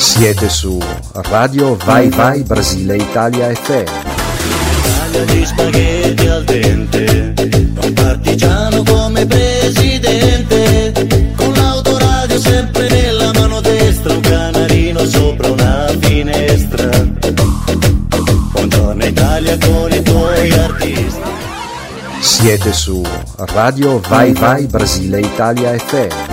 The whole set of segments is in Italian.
Siete su Radio Vai Vai Brasile Italia FM. Di spaghetti al dente, un partigiano come presidente, con l'autoradio sempre nella mano destra, un canarino sopra una finestra. Buongiorno Italia con i tuoi artisti. Siete su Radio Vai Vai Brasile Italia FM.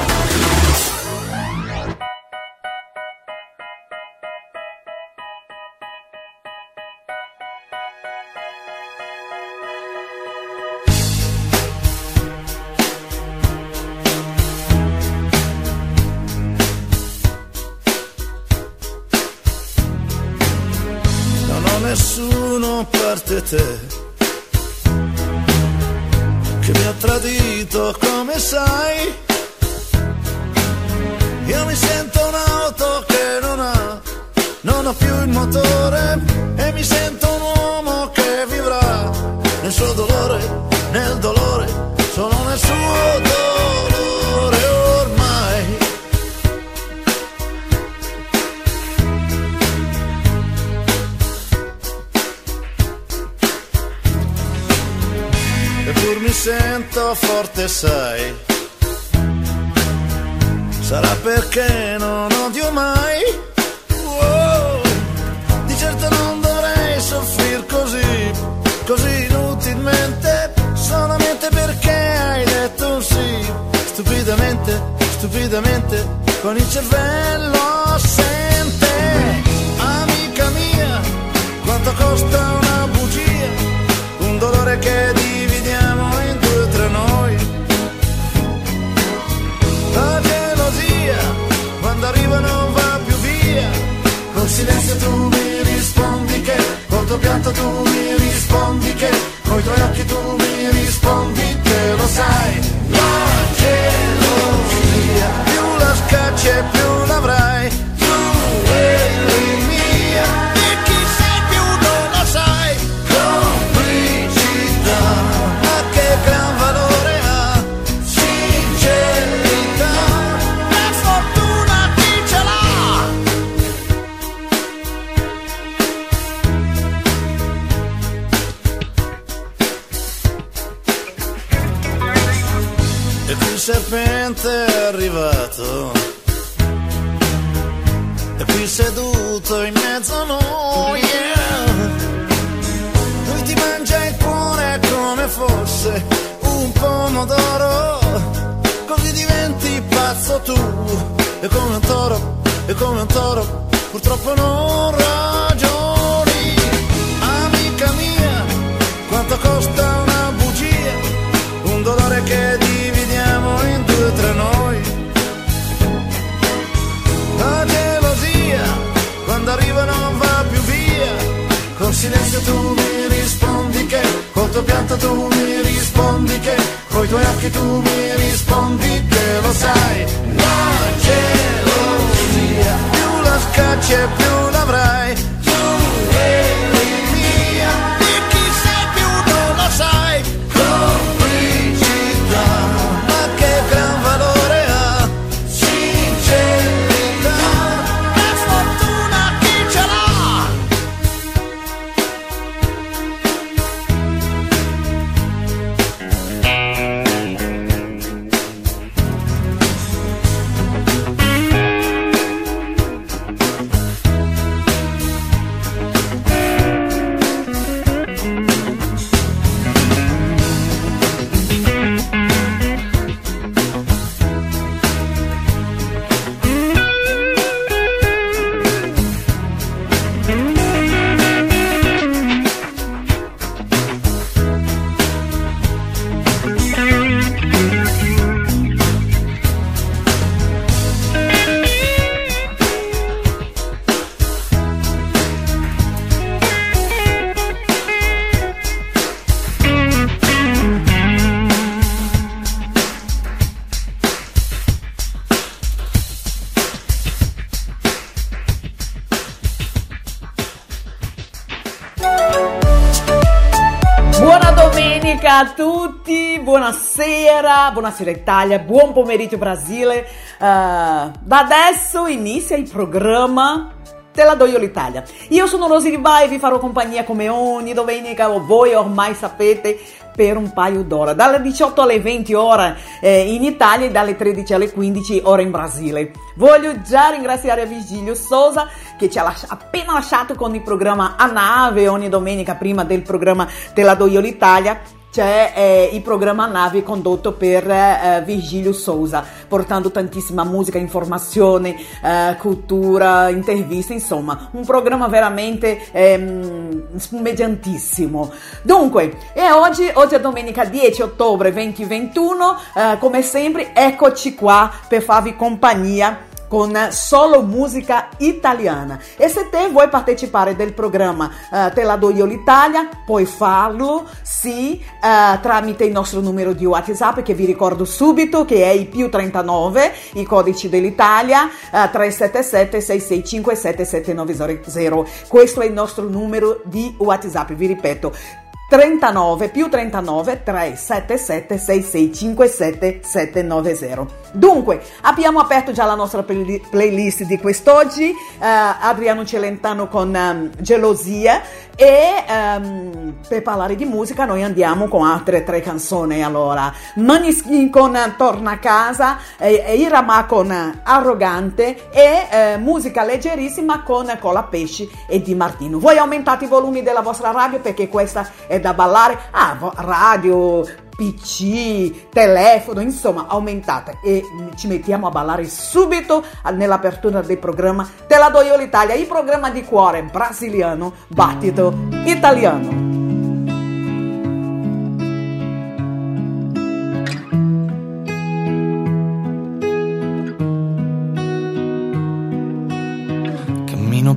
Buonasera, buonasera Italia, buon pomeriggio Brasile. Uh, da adesso inizia il programma Te la do io l'Italia. Io sono Rosy Ribai e vi farò compagnia come ogni domenica, voi ormai sapete, per un paio d'ore, dalle 18 alle 20 ore eh, in Italia e dalle 13 alle 15 ore in Brasile. Voglio già ringraziare Virgilio Sosa che ci ha lascia, appena lasciato con il programma A Nave ogni domenica prima del programma Te la do io l'Italia c'è eh, il programma Navi condotto per eh, Virgilio Souza, portando tantissima musica, informazione, eh, cultura, interviste, insomma, un programma veramente ehm, spumeggiantissimo. Dunque, e oggi, oggi è domenica 10 ottobre 2021, eh, come sempre, eccoci qua per farvi compagnia con solo musica italiana. E se te vuoi partecipare del programma uh, Te la do io l'Italia, puoi farlo, sì, uh, tramite il nostro numero di WhatsApp che vi ricordo subito che è il più 39, i codici dell'Italia, uh, 377 6657 7900. Questo è il nostro numero di WhatsApp, vi ripeto 39 più 39 377 6657 790. Dunque, abbiamo aperto già la nostra play- playlist di quest'oggi, uh, Adriano Celentano con um, Gelosia e um, per parlare di musica noi andiamo con altre tre canzoni allora. Maniskin con Torna a casa, eh, Irama con Arrogante e eh, musica leggerissima con Colapesci e Di Martino. Voi aumentate i volumi della vostra radio perché questa è da ballare, ah, radio, PC, telefono, insomma, aumentate e ci mettiamo a ballare subito nell'apertura del programma Te la do io l'Italia, il programma di cuore brasiliano, battito italiano.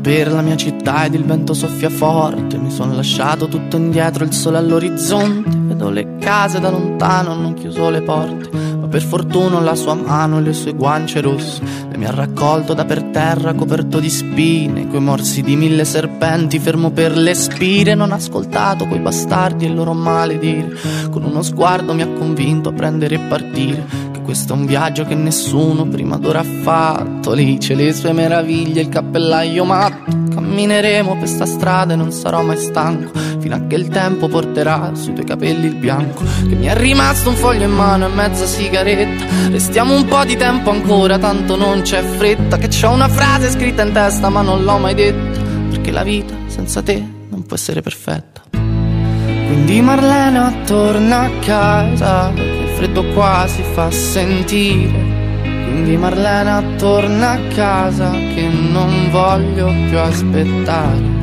per la mia città ed il vento soffia forte. Mi sono lasciato tutto indietro, il sole all'orizzonte. Vedo le case da lontano, hanno chiuso le porte. Ma per fortuna la sua mano e le sue guance rosse. Le mi ha raccolto da per terra, coperto di spine. Coi morsi di mille serpenti, fermo per le spire. Non ho ascoltato quei bastardi e il loro maledire. Con uno sguardo mi ha convinto a prendere e partire questo è un viaggio che nessuno prima d'ora ha fatto. Lì c'è le sue meraviglie, il cappellaio matto. Cammineremo per sta strada e non sarò mai stanco. Fino a che il tempo porterà sui tuoi capelli il bianco. Che mi è rimasto un foglio in mano e mezza sigaretta. Restiamo un po' di tempo ancora, tanto non c'è fretta. Che c'ho una frase scritta in testa, ma non l'ho mai detta. Perché la vita senza te non può essere perfetta. Quindi Marlena torna a casa freddo qua si fa sentire. Quindi Marlena torna a casa che non voglio più aspettare.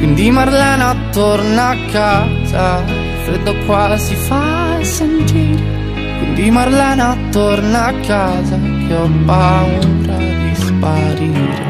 Quindi Marlena torna a casa, il freddo qua si fa sentire. Quindi Marlena torna a casa che ho paura di sparire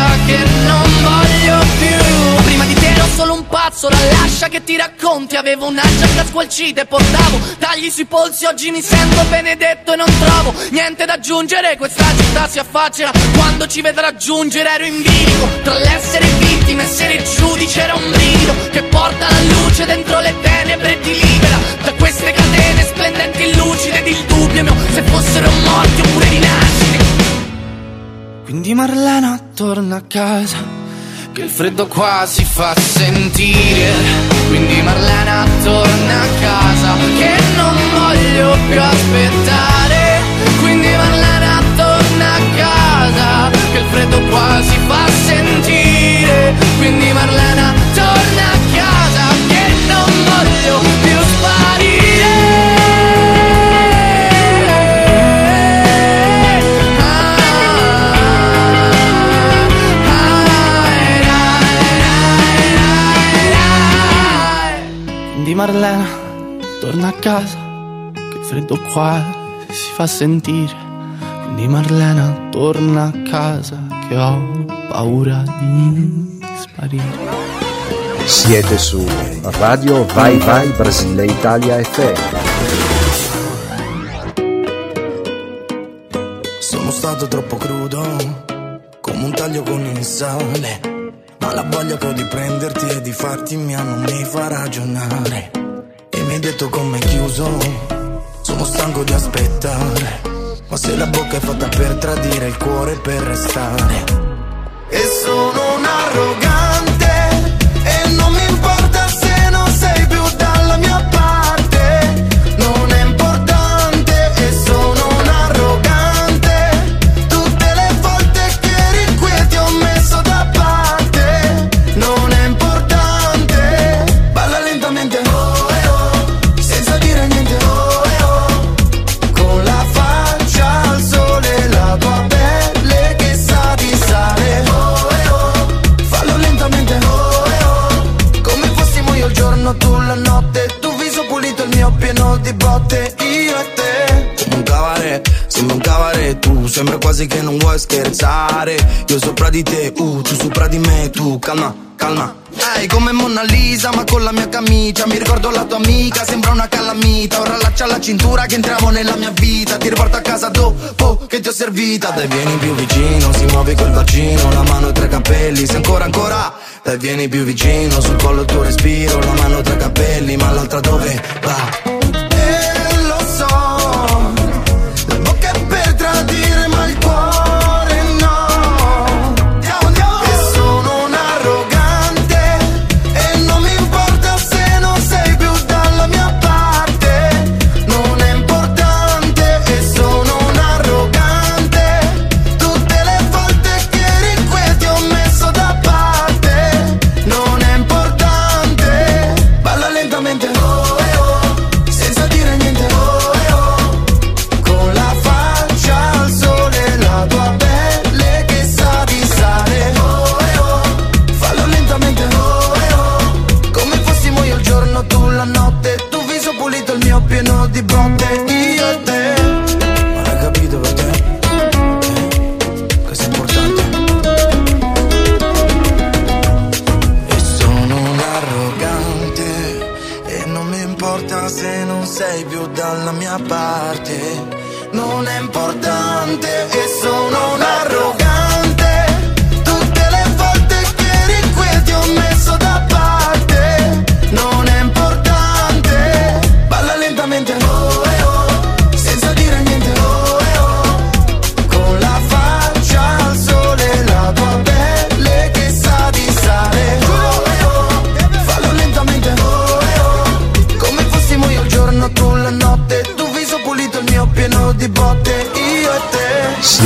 che non voglio più. Prima di te ero solo un pazzo La lascia che ti racconti. Avevo una giacca squalcita e portavo Tagli sui polsi. Oggi mi sento benedetto e non trovo Niente da aggiungere. Questa città si affaccia Quando ci vedrà giungere. Ero in bilico Tra l'essere vittima e essere giudice Era un brivido Che porta la luce dentro le tenebre E ti libera. Da queste catene splendenti e lucide Ed il dubbio mio Se fossero morti oppure rinascite quindi Marlena torna a casa, che il freddo qua si fa sentire. Quindi Marlena torna a casa, che non voglio più aspettare. Quindi Marlena torna a casa, che il freddo qua si fa sentire. Quindi Marlena, torna a casa, che non voglio più Marlena, torna a casa, che freddo qua si fa sentire. Quindi Marlena, torna a casa, che ho paura di sparire. Siete su Radio Vai Vai Brasile Italia FM. Sono stato troppo crudo, come un taglio con il sale. La voglia che ho di prenderti e di farti mia non mi fa ragionare. E mi hai detto come chiuso, sono stanco di aspettare. Ma se la bocca è fatta per tradire, il cuore per restare. E sono un arrogante, quasi che non vuoi scherzare. Io sopra di te, uh, tu sopra di me. Tu calma, calma. Ehi, come Mona Lisa, ma con la mia camicia. Mi ricordo la tua amica, sembra una calamita. Ora allaccia la cintura che entriamo nella mia vita. Ti riporto a casa dopo che ti ho servita. Dai, vieni più vicino, si muove col bacino. La mano tra i capelli, se ancora, ancora. Dai, vieni più vicino, sul collo il tuo respiro. La mano tra i capelli, ma l'altra dove va?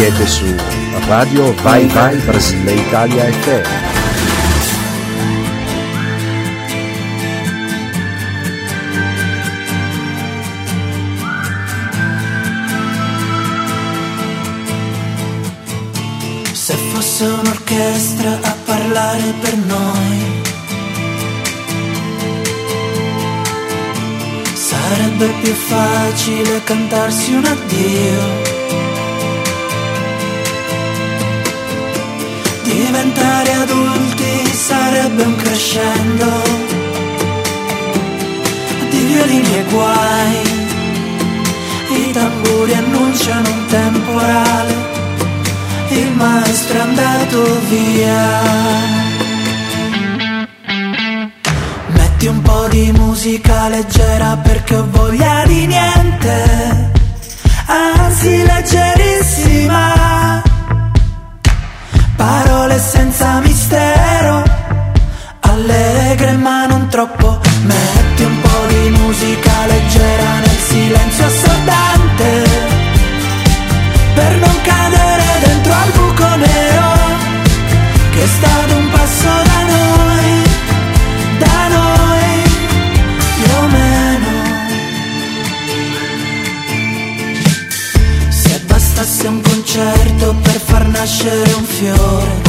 Siete su Radio Vai Vai Brasile Italia FM. Se fosse un'orchestra a parlare per noi Sarebbe più facile cantarsi un addio Diventare adulti sarebbe un crescendo Di violini e guai I tamburi annunciano un temporale il maestro è andato via. Metti un po' di musica leggera perché ho voglia di niente, anzi leggerissima. Parole senza mistero, allegre ma non troppo. Metti un po' di musica leggera nel silenzio per far nascere un fiore.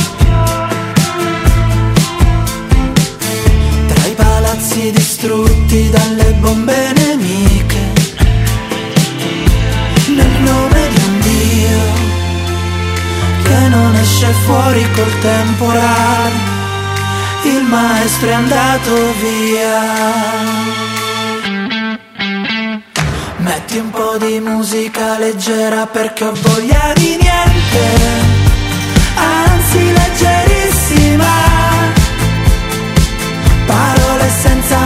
Tra i palazzi distrutti dalle bombe nemiche, nel nome di un Dio che non esce fuori col temporale il maestro è andato via. Metti un po' di musica leggera perché ho voglia di niente, anzi leggerissima. Parole senza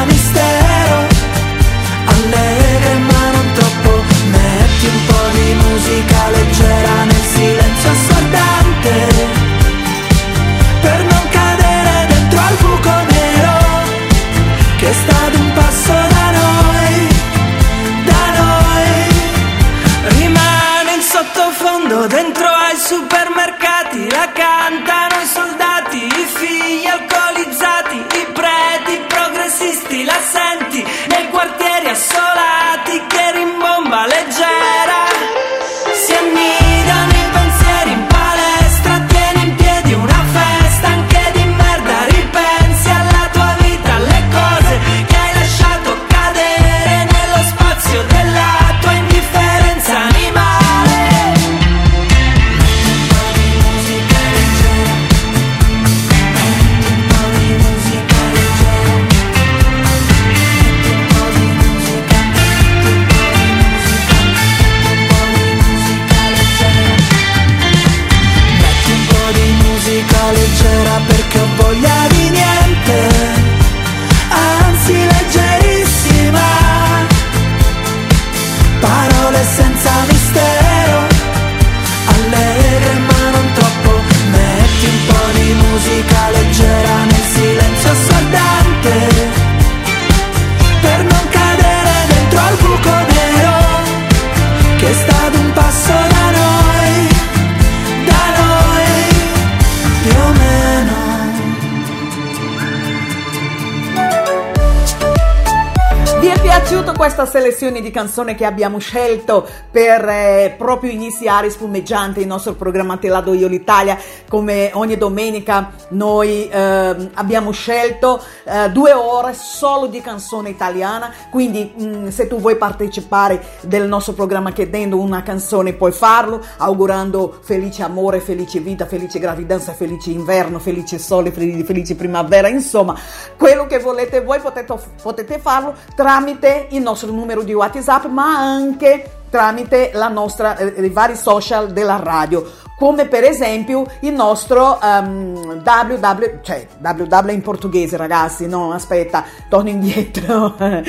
questa selezione di canzoni che abbiamo scelto per eh, proprio iniziare spumeggiante il nostro programma Te la do io l'Italia? Come ogni domenica noi ehm, abbiamo scelto eh, due ore solo di canzone italiana, quindi mh, se tu vuoi partecipare del nostro programma chiedendo una canzone puoi farlo, augurando felice amore, felice vita, felice gravidanza, felice inverno, felice sole, felice, felice primavera, insomma quello che volete voi potete, potete farlo tramite il nostro numero di WhatsApp, ma anche tramite la nostra, eh, i vari social della radio, come per esempio il nostro um, www, cioè www in portoghese ragazzi, no aspetta, torno indietro, uh,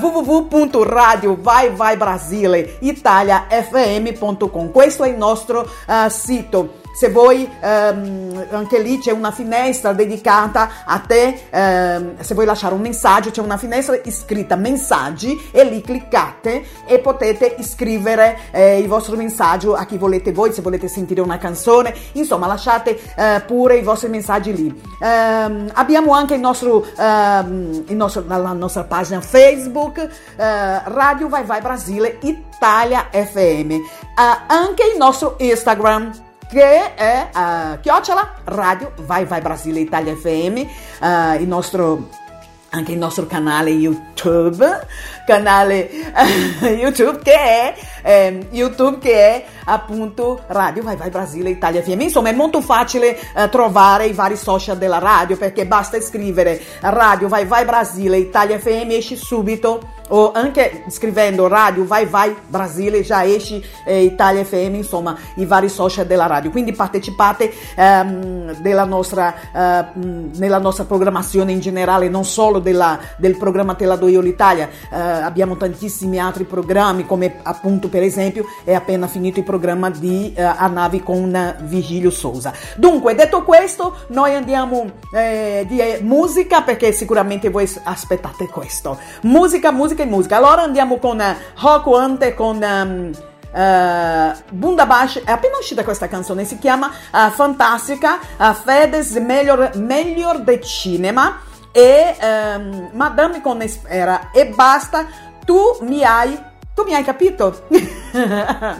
www.radio vai vai Brasile italiafm.com, questo è il nostro uh, sito se vuoi ehm, anche lì c'è una finestra dedicata a te ehm, se vuoi lasciare un messaggio c'è una finestra iscritta messaggi e lì cliccate e potete iscrivere eh, il vostro messaggio a chi volete voi se volete sentire una canzone. Insomma lasciate eh, pure i vostri messaggi lì. Ehm, abbiamo anche il nostro, ehm, il nostro la nostra pagina facebook eh, Radio Vai Vai Brasile Italia FM Eh, anche il nostro Instagram che è uh, chiocciola radio vai vai Brasile Italia FM uh, il nostro anche il nostro canale YouTube canale uh, YouTube che è eh, YouTube che è appunto Radio Vai Vai Brasile Italia FM insomma è molto facile eh, trovare i vari social della radio perché basta scrivere Radio Vai Vai Brasile Italia FM esce subito o anche scrivendo Radio Vai Vai Brasile già esce eh, Italia FM insomma i vari social della radio. Quindi partecipate ehm, della nostra, eh, nella nostra programmazione in generale non solo della, del programma Te la do io l'Italia. Eh, abbiamo tantissimi altri programmi come appunto per esempio è appena finito il programma di eh, A Navi con Vigilio Sousa dunque detto questo noi andiamo eh, di eh, musica perché sicuramente voi aspettate questo. Musica musica e musica. Allora andiamo con uh, Rock Ante con um, Uh, Bundabash. È appena uscita questa canzone si chiama uh, Fantastica uh, Fedez Melhor, Melhor de Cinema. E um, Madame con Espera e basta. Tu mi hai tu mi hai capito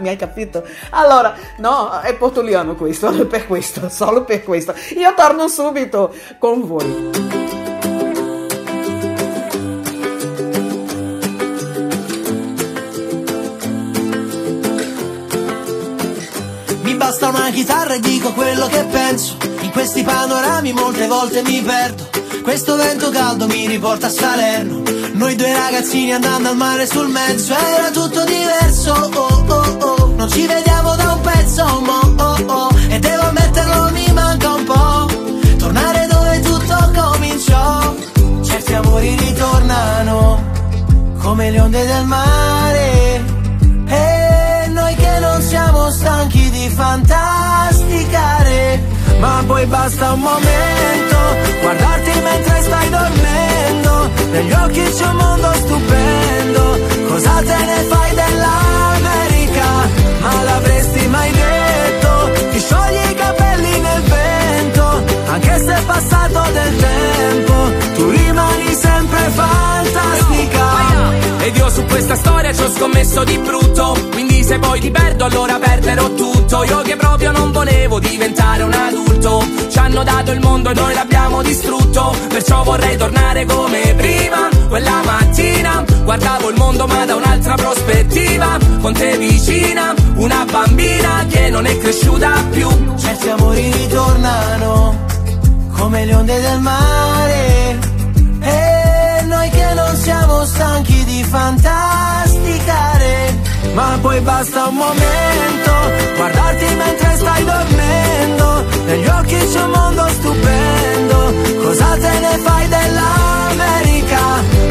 Mi hai capito? Allora, no, è portoliano questo, per questo, solo per questo. Io torno subito con voi. basta una chitarra e dico quello che penso. In questi panorami molte volte mi perdo. Questo vento caldo mi riporta a Salerno. Noi due ragazzini andando al mare sul mezzo. Era tutto diverso, oh oh oh. Non ci vediamo da un pezzo, mo oh oh. E devo ammetterlo, mi manca un po'. Tornare dove tutto cominciò. Certi amori ritornano come le onde del mare. E noi che non siamo stanchi di fantasticare. Ma poi basta un momento, guardarti mentre stai dormendo. Negli occhi c'è un mondo stupendo. Cosa te ne fai dell'America? Ma l'avresti mai detto? Ti sciogli i capelli nel vento, anche se è passato del tempo. Tu rimani sempre fantastica. Ed io su questa storia ci ho scommesso di brutto. Quindi se poi ti perdo allora perderò tutto. Io che proprio non volevo diventare un adulto. Ci hanno dato il mondo e noi l'abbiamo distrutto. Perciò vorrei tornare come prima Quella mattina. Guardavo il mondo ma da un'altra prospettiva. Con te vicina, una bambina che non è cresciuta più. Certi amori ritornano come le onde del mare siamo stanchi di fantasticare Ma poi basta un momento Guardarti mentre stai dormendo Negli occhi c'è un mondo stupendo Cosa te ne fai dell'America?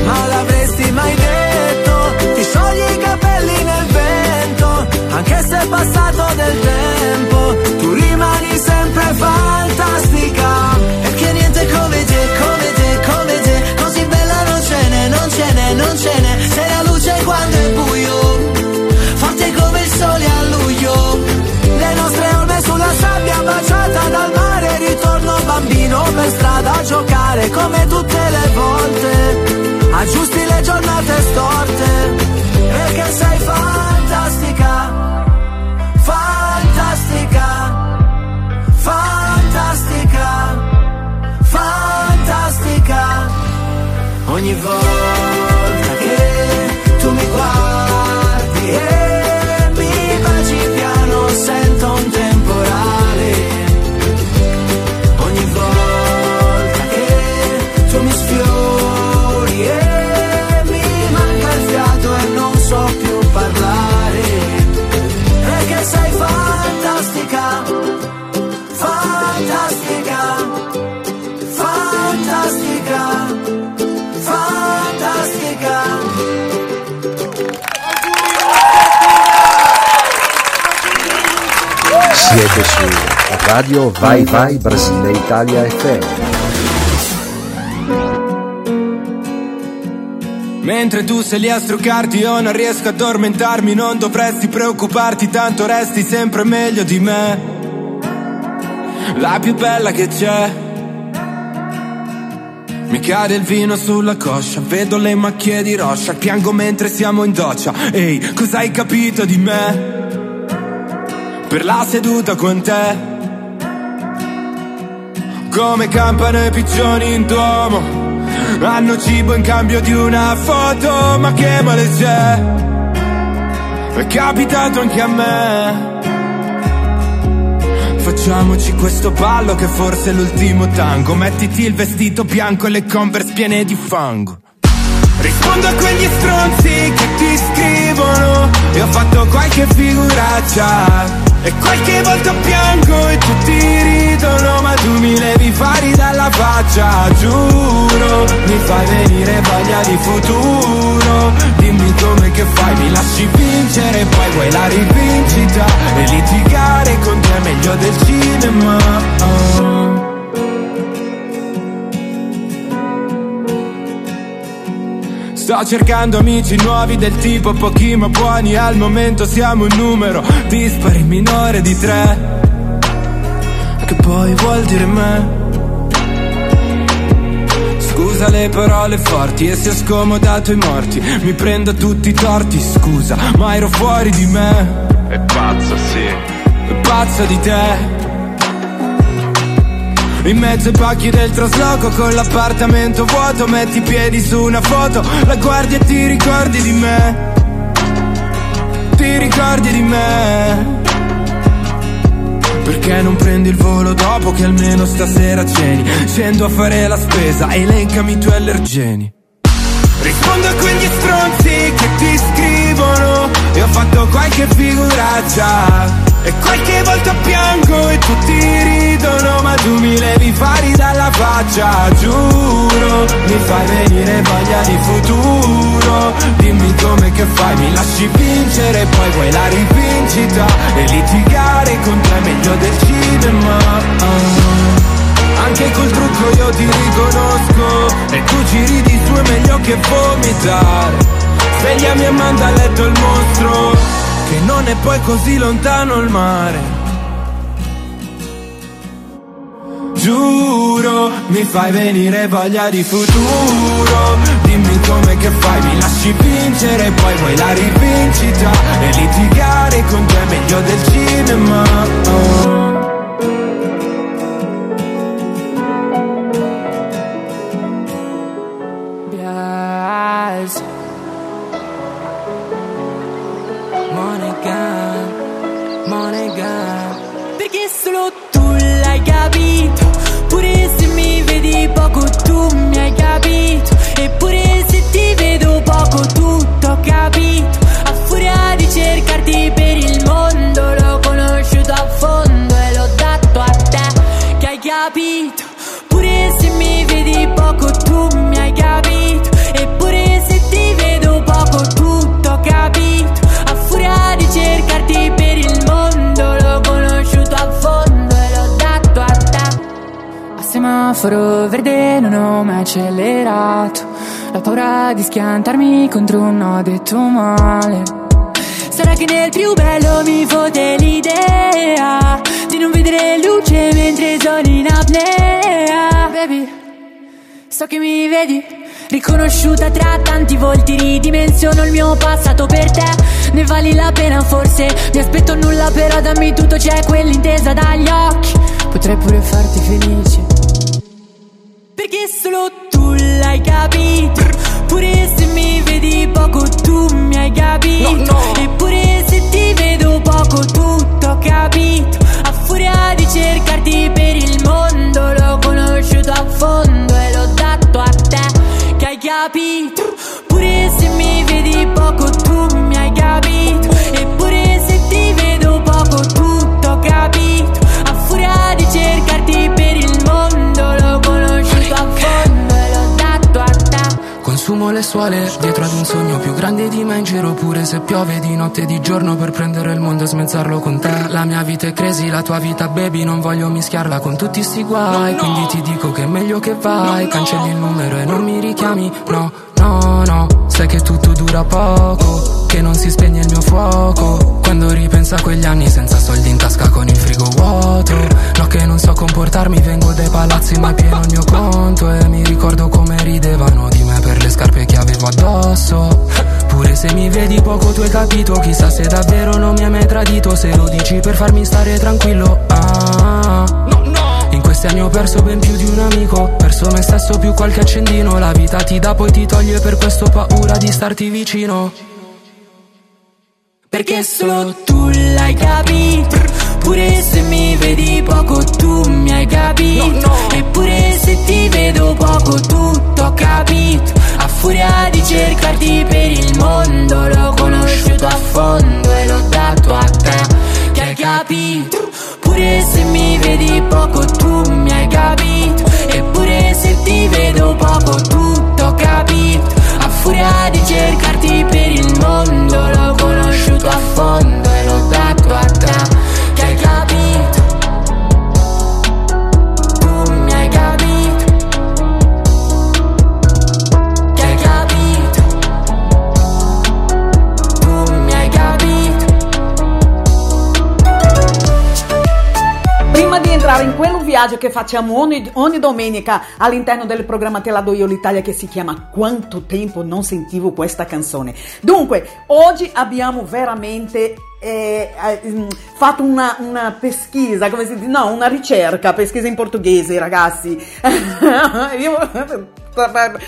Ma l'avresti mai detto? Ti sciogli i capelli nel vento Anche se è passato del tempo Tu rimani sempre fantastica non ce la luce quando è buio. Forte come il sole a luglio. Le nostre orme sulla sabbia baciata dal mare Ritorno bambino per strada a giocare Come tutte le volte. Aggiusti le giornate storte Perché sei fantastica Fantastica Fantastica Fantastica. Ogni volta Siete su Radio Vai Vai Brasile Italia FM. Mentre tu sei lì a struccarti io non riesco ad addormentarmi Non dovresti preoccuparti tanto resti sempre meglio di me La più bella che c'è Mi cade il vino sulla coscia Vedo le macchie di roscia Piango mentre siamo in doccia Ehi, cosa hai capito di me? Per la seduta con te Come campano i piccioni in duomo hanno cibo in cambio di una foto, ma che male c'è? È capitato anche a me. Facciamoci questo ballo che forse è l'ultimo tango. Mettiti il vestito bianco e le converse piene di fango. Rispondo a quegli stronzi che ti scrivono E ho fatto qualche figuraccia E qualche volta piango e tutti ridono Ma tu mi levi fari dalla faccia Giuro, mi fai venire voglia di futuro. Dimmi come che fai, mi lasci vincere e Poi vuoi la rivincita E litigare con te è meglio del cinema. Oh. Sto cercando amici nuovi del tipo pochi ma buoni Al momento siamo un numero dispari minore di tre. Che poi vuol dire me? Scusa le parole forti e se ho scomodato i morti. Mi prendo tutti i torti, scusa, ma ero fuori di me. È pazzo, sì. È pazzo di te in mezzo ai pacchi del trasloco con l'appartamento vuoto Metti i piedi su una foto La guardi e ti ricordi di me? Ti ricordi di me? Perché non prendi il volo dopo che almeno stasera ceni? Scendo a fare la spesa, elencami i tuoi allergeni. Rispondo a quegli stronzi che ti scrivono E ho fatto qualche figuraccia E qualche volta piango e tutti ridono Ma tu mi levi fari dalla faccia Giuro, mi fai venire voglia di futuro. Dimmi come che fai, mi lasci vincere Poi vuoi la rivincita E litigare con te è meglio del cinema. Anche col trucco io ti riconosco E tu ci ridi su è meglio che vomitare Svegliami e manda a letto il mostro Che non è poi così lontano il mare Giuro, mi fai venire voglia di futuro Dimmi come che fai, mi lasci vincere Poi vuoi la rivincita E litigare con te è meglio del cinema oh. Monica. Perché solo tu l'hai capito. Pure se mi vedi poco, tu mi hai capito. Eppure se ti vedo poco, tutto ho capito. A furia di cercarti per il mondo, l'ho conosciuto a fondo e l'ho dato a te. Che hai capito. Semaforo verde non ho mai accelerato. La paura di schiantarmi contro un no detto male. Sarà che nel più bello mi fote l'idea di non vedere luce mentre sono in apnea. Baby, so che mi vedi. Riconosciuta tra tanti volti, ridimensiono il mio passato per te. Ne vali la pena, forse. Mi aspetto nulla, però dammi tutto, c'è quell'intesa dagli occhi. Potrei pure farti felice. Perché solo tu l'hai capito. Pure se mi vedi poco, tu mi hai capito. Eppure se ti vedo poco, tutto ho capito. A furia di cercarti per il mondo, l'ho conosciuto a fondo e l'ho dato a te. Che hai capito? Le suole dietro ad un sogno più grande di me in giro pure se piove di notte e di giorno per prendere il mondo e smezzarlo con te. La mia vita è crazy, la tua vita baby, non voglio mischiarla con tutti sti guai, quindi ti dico che è meglio che vai, cancelli il numero e non mi richiami, no, no, sai che tutto dura poco, che non si spegne il mio fuoco, quando ripenso a quegli anni senza soldi in tasca con il frigo vuoto, no che non so comportarmi, vengo dai palazzi ma pieno il mio conto. E mi ricordo come ridevano di me per le scarpe che avevo addosso, pure se mi vedi poco tu hai capito, chissà se davvero non mi hai mai tradito, se lo dici per farmi stare tranquillo, ah. In questi anni ho perso ben più di un amico Perso me stesso più qualche accendino. La vita ti dà poi ti toglie per questo ho paura di starti vicino. Perché solo tu l'hai capito Pure se mi vedi poco tu mi hai capito. Eppure se ti vedo poco tutto ho capito. A furia di cercarti per il mondo L'ho conosciuto a fondo e l'ho dato a te. Che hai capito Pure se mi vedi poco tu mi hai capito. Eppure se ti vedo poco tutto ho capito. A furia di cercarti per il mondo L'ho conosciuto a fondo e l'ho dato a te quello viaggio che facciamo ogni, ogni domenica all'interno del programma Te la do io l'Italia che si chiama Quanto tempo non sentivo questa canzone. Dunque, oggi abbiamo veramente eh, eh, fatto una, una, pesquisa, come si dice? No, una ricerca, pesquisa in portoghese, ragazzi. Io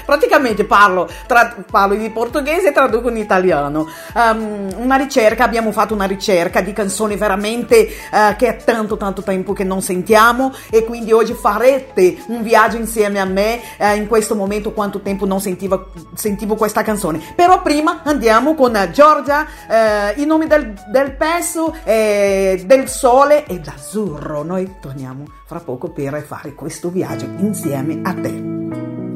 praticamente parlo, tra, parlo di portoghese e traduco in italiano. Um, una ricerca, abbiamo fatto una ricerca di canzoni veramente uh, che è tanto tanto tempo che non sentiamo e quindi oggi farete un viaggio insieme a me uh, in questo momento quanto tempo non sentivo, sentivo questa canzone. Però prima andiamo con Giorgia, uh, i nomi del, del pezzo, eh, del sole e d'azzurro. Noi torniamo fra poco per fare questo viaggio insieme a te.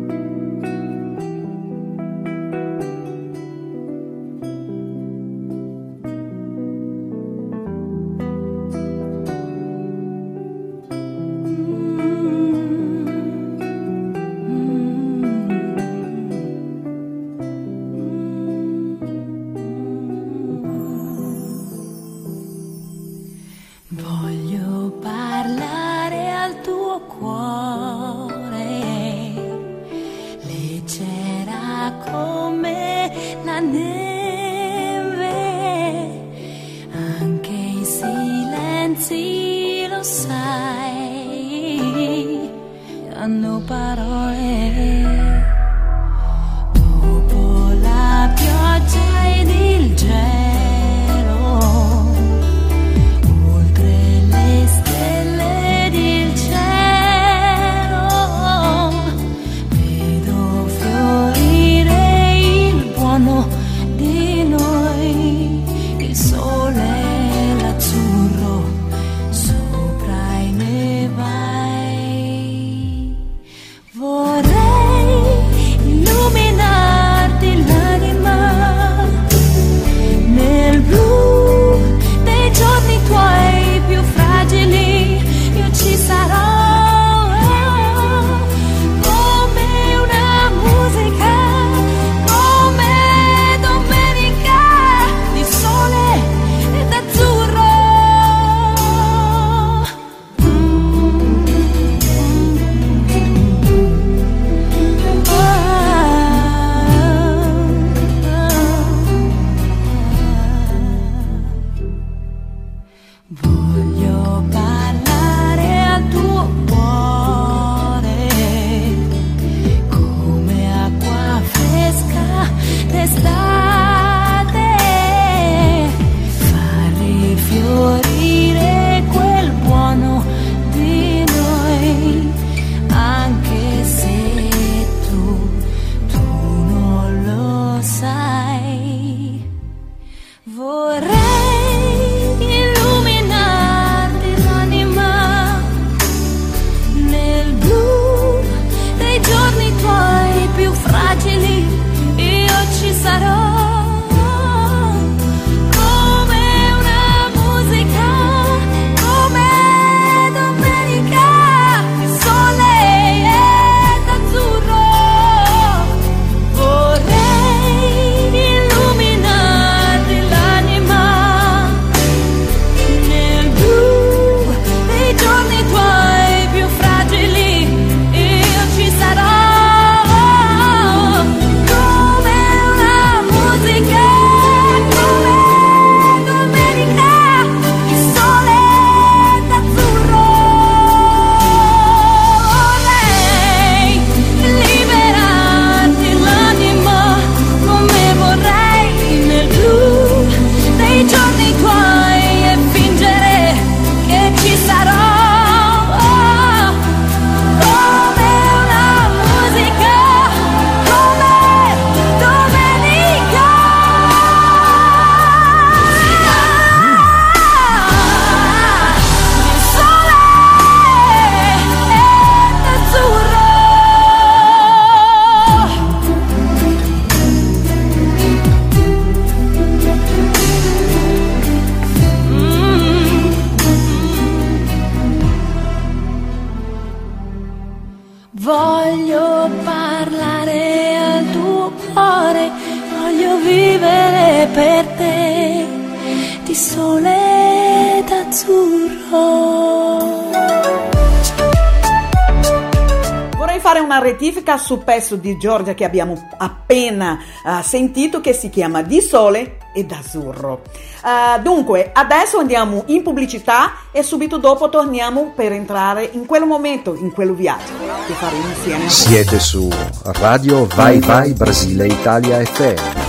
Rettifica sul pezzo di Giorgia che abbiamo appena uh, sentito che si chiama Di Sole e d'Azzurro. Uh, dunque, adesso andiamo in pubblicità e subito dopo torniamo per entrare in quel momento, in quel viaggio che faremo insieme. Siete su Radio Vai Vai Brasile Italia FM.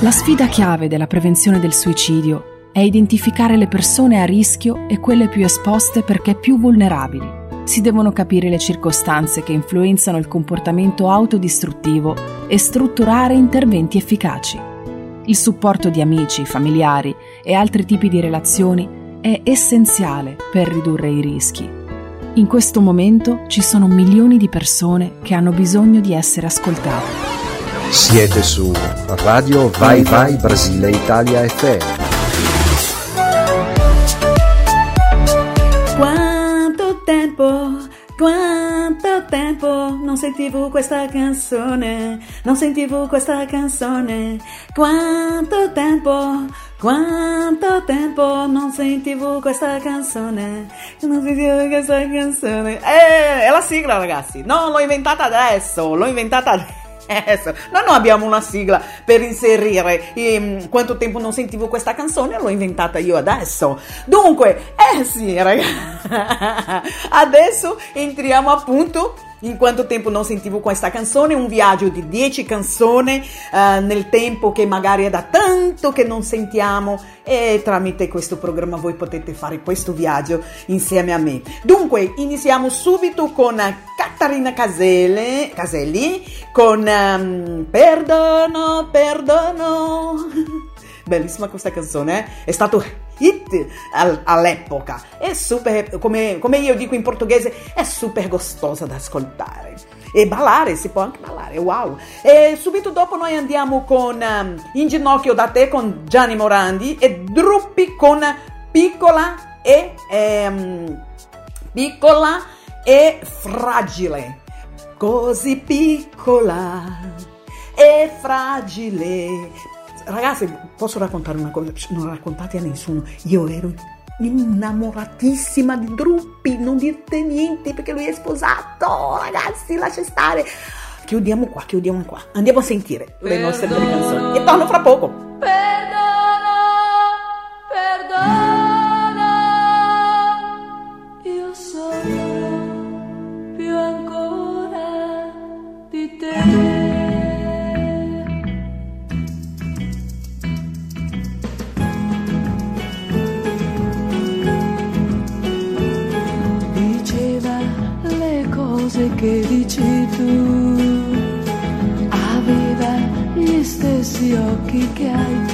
La sfida chiave della prevenzione del suicidio è identificare le persone a rischio e quelle più esposte perché più vulnerabili. Si devono capire le circostanze che influenzano il comportamento autodistruttivo e strutturare interventi efficaci. Il supporto di amici, familiari e altri tipi di relazioni è essenziale per ridurre i rischi. In questo momento ci sono milioni di persone che hanno bisogno di essere ascoltate. Siete su Radio Vai Vai Brasile Italia FM. Tempo non sentivo questa canzone, non sentivo questa canzone. Quanto tempo, quanto tempo non sentivo questa canzone, non sentivo questa canzone. Eh, è la sigla ragazzi, non l'ho inventata adesso, l'ho inventata adesso. Noi non abbiamo una sigla per inserire. Ehm, quanto tempo non sentivo questa canzone, l'ho inventata io adesso. Dunque, eh sì, ragazzi, adesso entriamo appunto in quanto tempo non sentivo questa canzone, un viaggio di 10 canzoni uh, nel tempo che magari è da tanto che non sentiamo e tramite questo programma voi potete fare questo viaggio insieme a me. Dunque, iniziamo subito con Catarina Caselle, Caselli con um, Perdono, perdono. Bellissima questa canzone, eh? è stato hit all'epoca. È super, come, come io dico in portoghese, è super gostosa da ascoltare. E ballare, si può anche ballare, wow! E subito dopo noi andiamo con um, In ginocchio da te con Gianni Morandi e Druppi con Piccola e... Um, piccola e fragile. Così piccola e fragile ragazzi, posso raccontare una cosa? Non raccontate a nessuno. Io ero innamoratissima di Druppi, non dirte niente perché lui è sposato. Ragazzi, lascia stare. Chiudiamo qua, chiudiamo qua. Andiamo a sentire le nostre canzoni. E torno fra poco. Perdono. Cose che dici tu. Aveva gli stessi occhi che hai tu.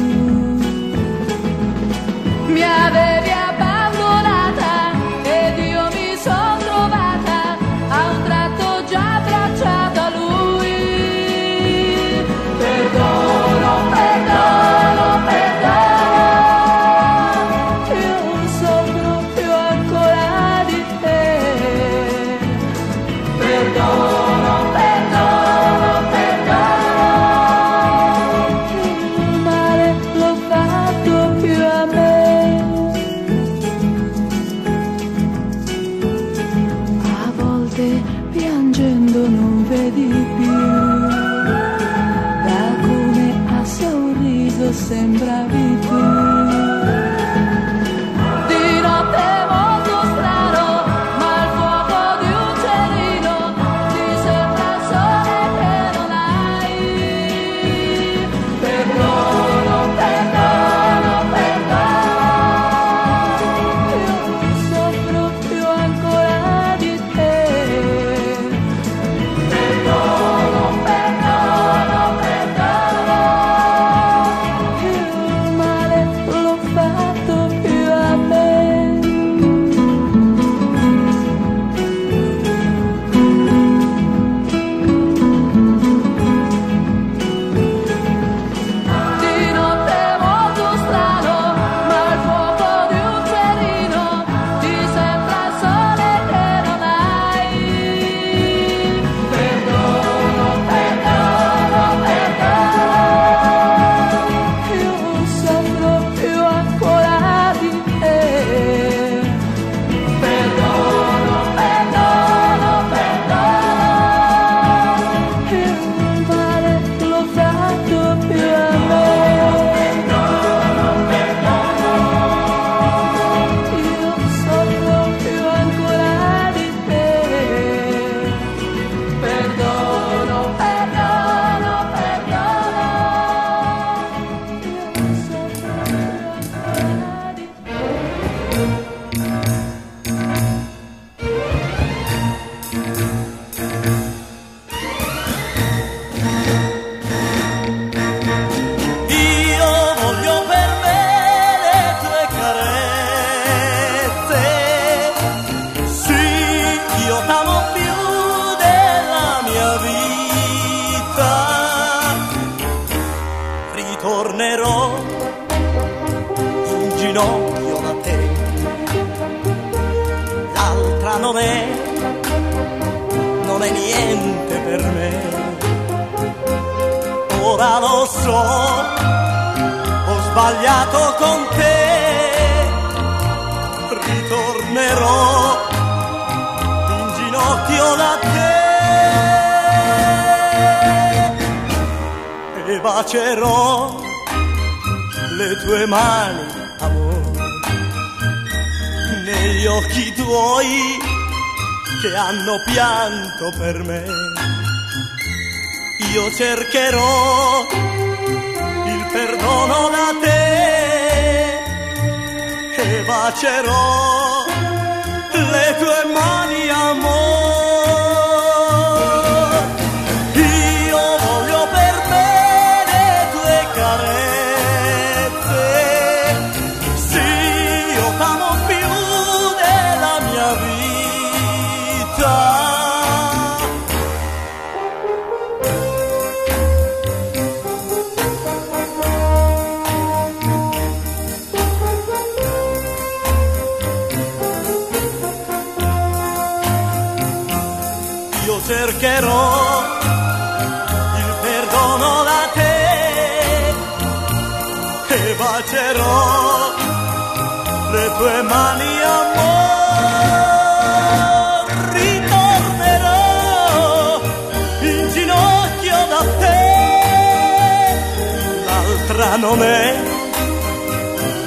non è,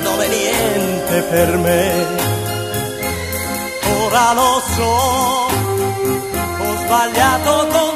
non è niente per me. Ora lo so, ho sbagliato con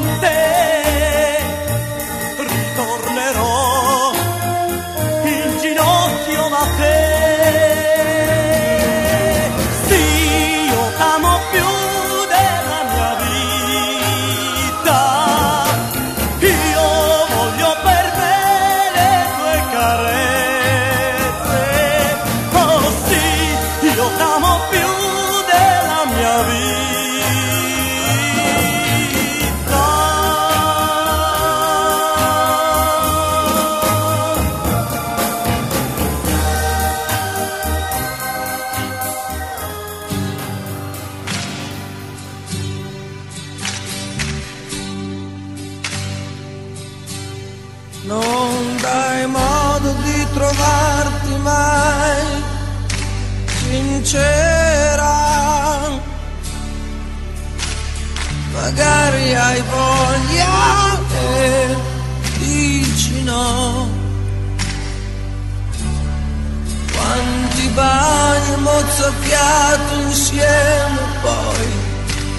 sognato insieme poi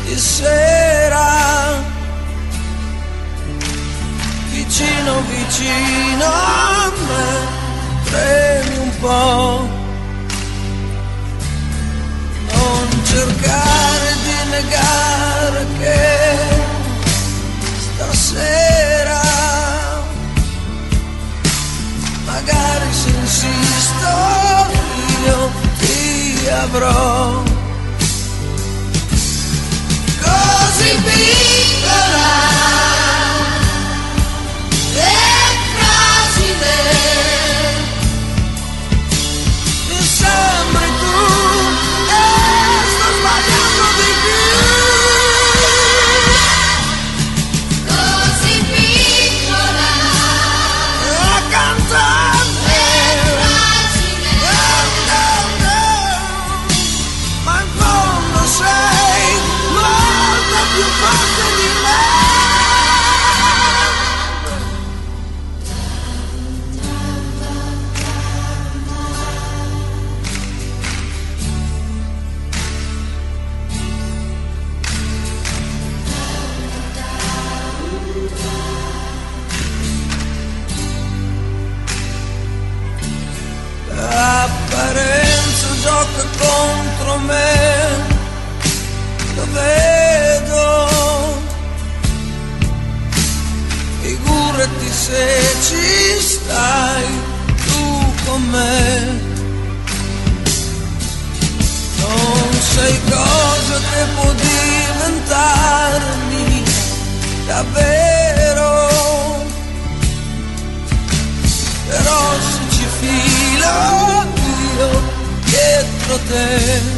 di sera. Vicino, vicino a me, premi un po'. Non cercare di negare che stasera magari se insisto io ti avrò. Così piccola. day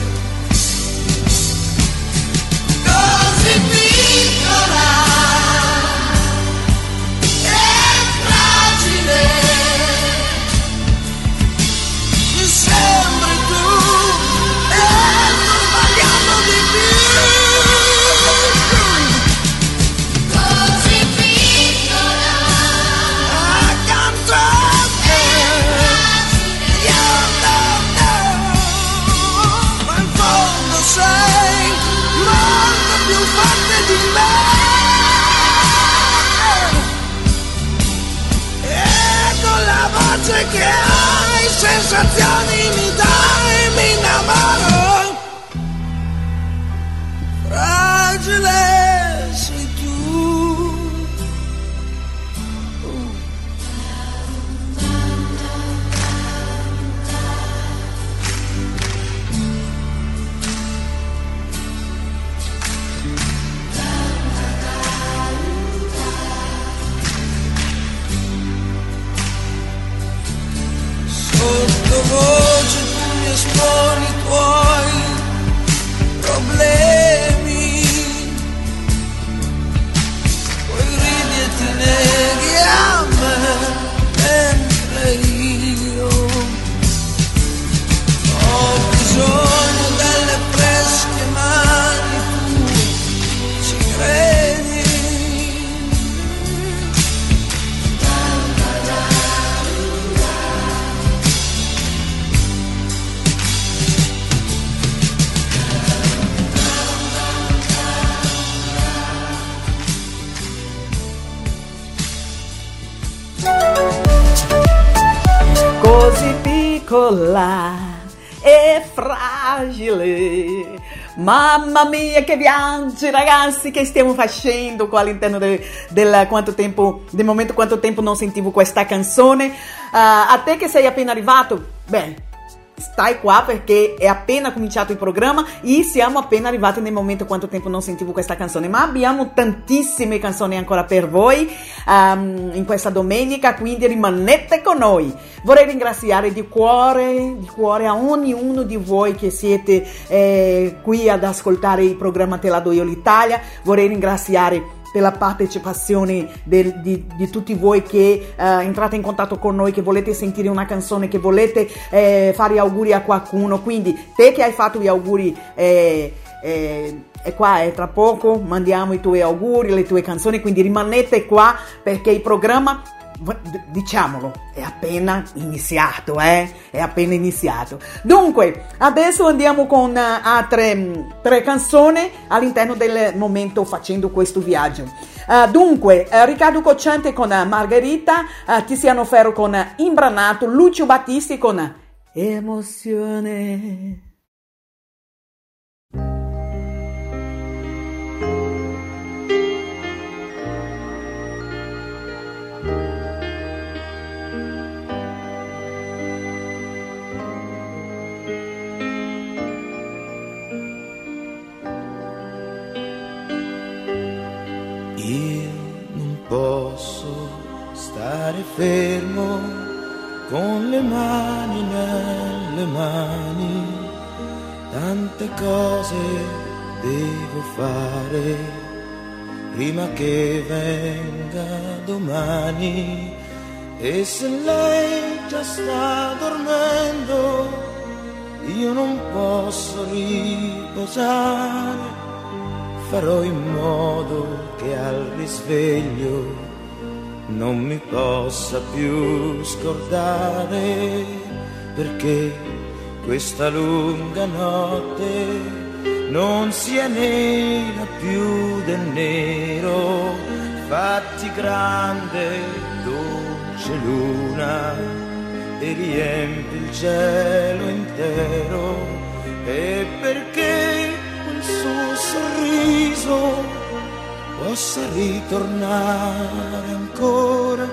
Mamma mia, che viaggi, ragazzi, che stiamo facendo qua all'interno del, del quanto tempo, del momento quanto tempo non sentivo questa canzone. Uh, a te che sei appena arrivato, beh, stai qua perché è appena cominciato il programma e siamo appena arrivati nel momento quanto tempo non sentivo questa canzone ma abbiamo tantissime canzoni ancora per voi um, in questa domenica quindi rimanete con noi. Vorrei ringraziare di cuore di cuore a ognuno di voi che siete eh, qui ad ascoltare il programma Te la do io l'Italia. Vorrei ringraziare per la partecipazione del, di, di, tutti voi che uh, entrate in contatto con noi, che volete sentire una canzone, che volete eh, fare auguri a qualcuno. Quindi te che hai fatto gli auguri eh, eh, e qua è tra poco mandiamo i tuoi auguri, le tue canzoni, quindi rimanete qua perché il programma diciamolo, è appena iniziato, eh? È appena iniziato. Dunque, adesso andiamo con uh, altre um, tre canzoni all'interno del momento facendo questo viaggio. Uh, dunque, uh, Riccardo Cocciante con Margherita, Tiziano Ferro con Imbranato, Lucio Battisti con Emozione. Stare fermo con le mani nelle mani, tante cose devo fare prima che venga domani. E se lei già sta dormendo io non posso riposare, farò in modo che al risveglio non mi possa più scordare perché questa lunga notte non sia nera più del nero, fatti grande, dolce luna e riempi il cielo intero. E perché quel suo sorriso possa ritornare ancora,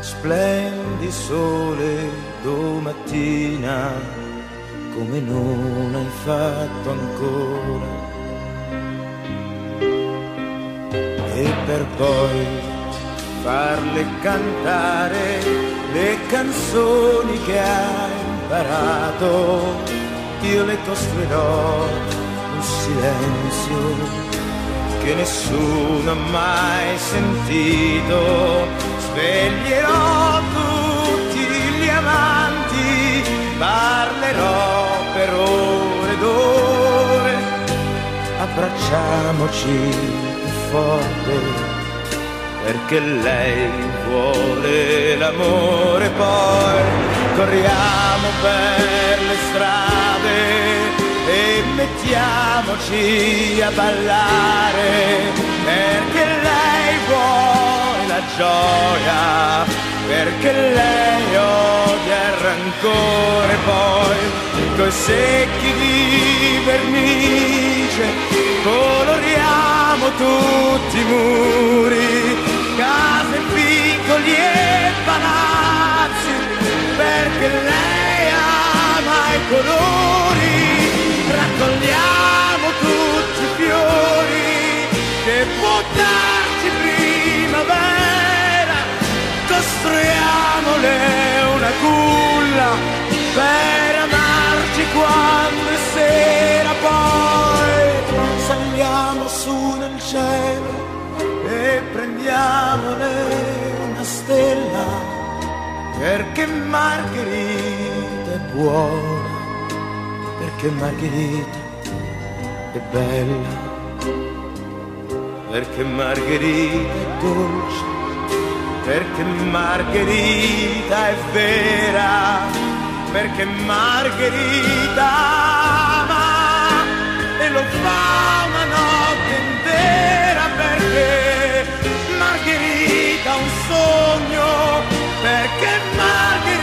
splendi sole domattina come non hai fatto ancora. E per poi farle cantare le canzoni che hai imparato, io le costruirò un silenzio che nessuno ha mai sentito. Sveglierò tutti gli amanti, parlerò per ore ed ore. Abbracciamoci forte perché lei vuole l'amore, poi corriamo per le strade e mettiamoci a ballare perché lei vuole la gioia, perché lei odia il rancore poi coi secchi di vernice coloriamo tutti i muri, case piccoli e palazzi perché lei ama i colori raccogliamo tutti i fiori che può darci primavera, costruiamole una culla per amarci quando è sera, poi saliamo su nel cielo e prendiamole una stella perché Margherita è buona perché Margherita è bella, perché Margherita è dolce, perché Margherita è vera, perché Margherita ama e lo fa una notte intera, perché Margherita un sogno, perché Margherita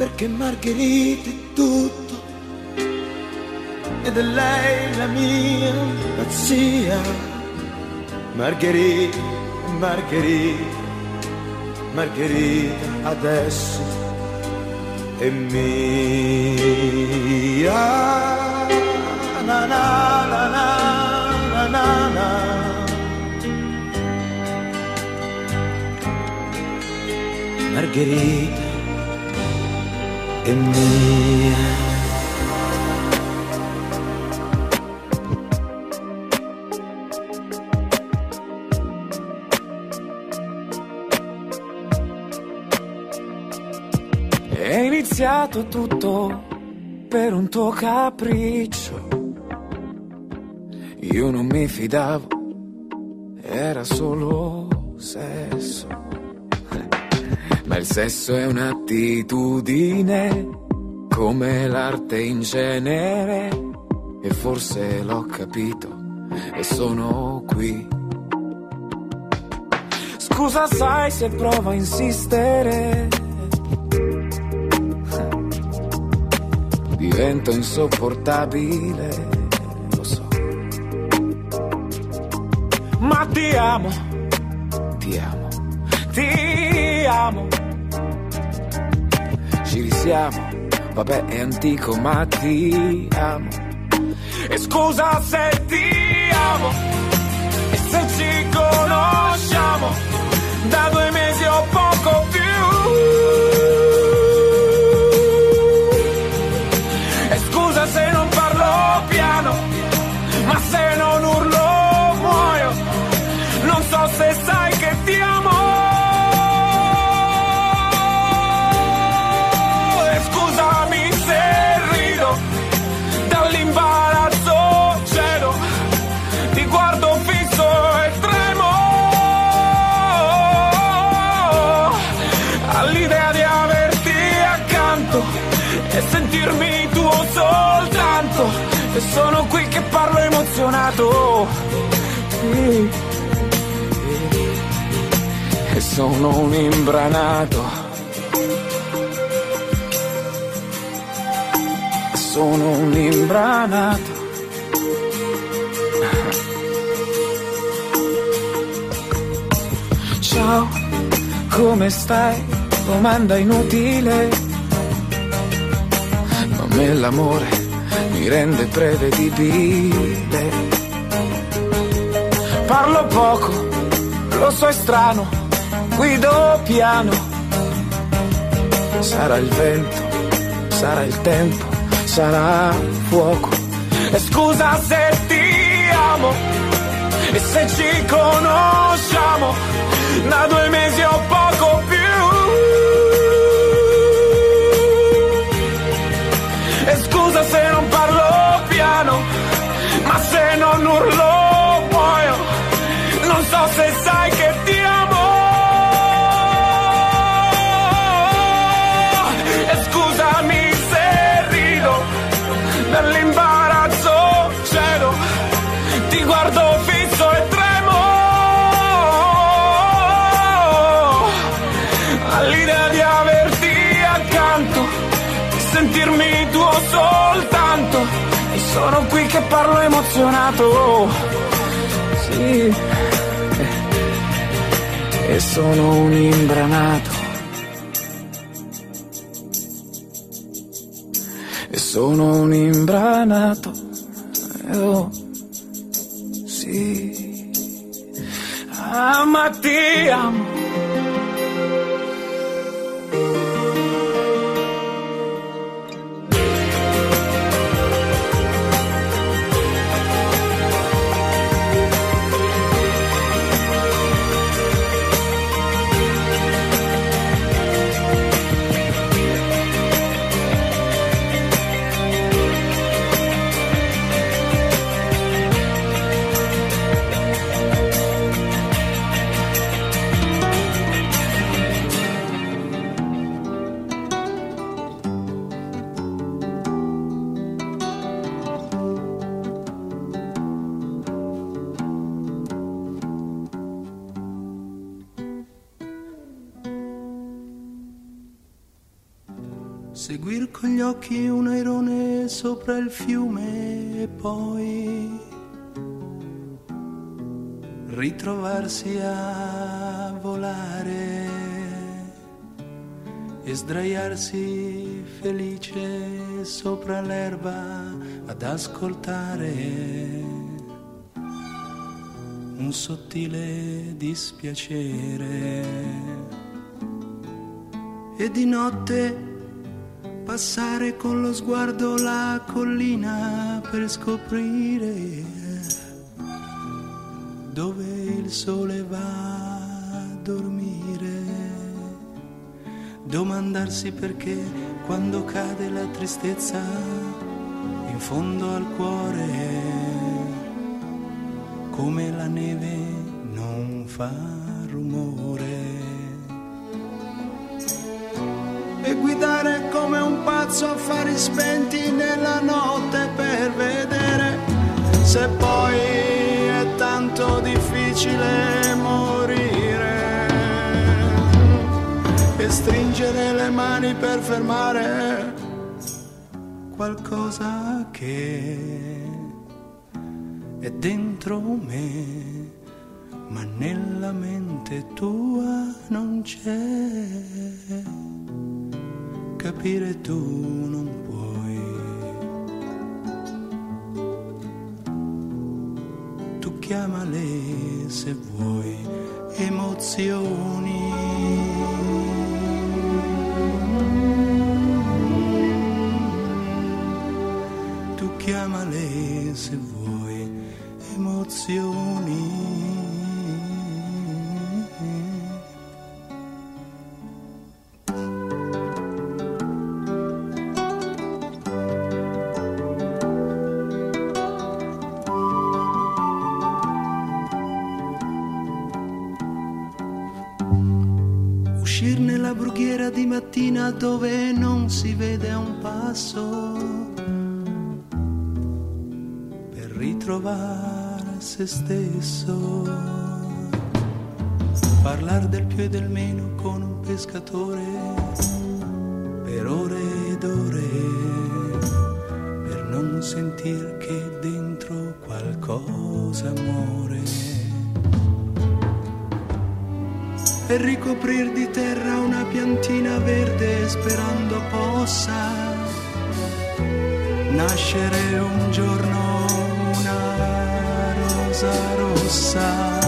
perché Margherita è tutto ed è lei la mia pazzia. Margherita, Margherita, Margherita adesso è mia. Na, na, na, na, na, na, na. Margherita è mia. È iniziato tutto per un tuo capriccio. Io non mi fidavo, era solo sesso. Ma il sesso è un'attitudine, come l'arte in genere. E forse l'ho capito e sono qui. Scusa, sai se provo a insistere. Divento insopportabile, lo so. Ma ti amo, ti amo, ti amo. Ci risiamo, vabbè è antico ma ti amo. E scusa se ti amo, e se ci conosciamo, da due mesi o poco più. Emozionato. Sì. E sono un imbranato. Sono un imbranato. Ciao, come stai? Domanda inutile. Ma me l'amore mi rende prevedibile. Parlo poco, lo so è strano, guido piano. Sarà il vento, sarà il tempo, sarà fuoco. E scusa se ti amo, e se ci conosciamo, da due mesi o poco più. E scusa se non parlo piano, ma se non urlo se sai che ti amo. E scusami se rido, dall'imbarazzo cedo. Ti guardo fisso e tremo. All'idea di averti accanto, sentirmi tuo soltanto. E sono qui che parlo emozionato. Sì. Sono un imbranato. E sono un imbranato. Oh, sì. Ah, ma ti amo. Occhi un airone sopra il fiume e poi ritrovarsi a volare e sdraiarsi felice sopra l'erba ad ascoltare un sottile dispiacere. E di notte passare con lo sguardo la collina per scoprire dove il sole va a dormire. Domandarsi perché quando cade la tristezza in fondo al cuore, come la neve non fa rumore. Pazzo affari spenti nella notte per vedere se poi è tanto difficile morire e stringere le mani per fermare qualcosa che è dentro me, ma nella mente tua non c'è. Capire tu non puoi. Tu chiamale se vuoi emozioni. Tu chiamale se vuoi emozioni. Dove non si vede un passo per ritrovare se stesso. Parlar del più e del meno con un pescatore per ore ed ore per non sentir che dentro qualcosa muore. E ricoprir di terra una piantina verde sperando possa nascere un giorno una rosa rossa.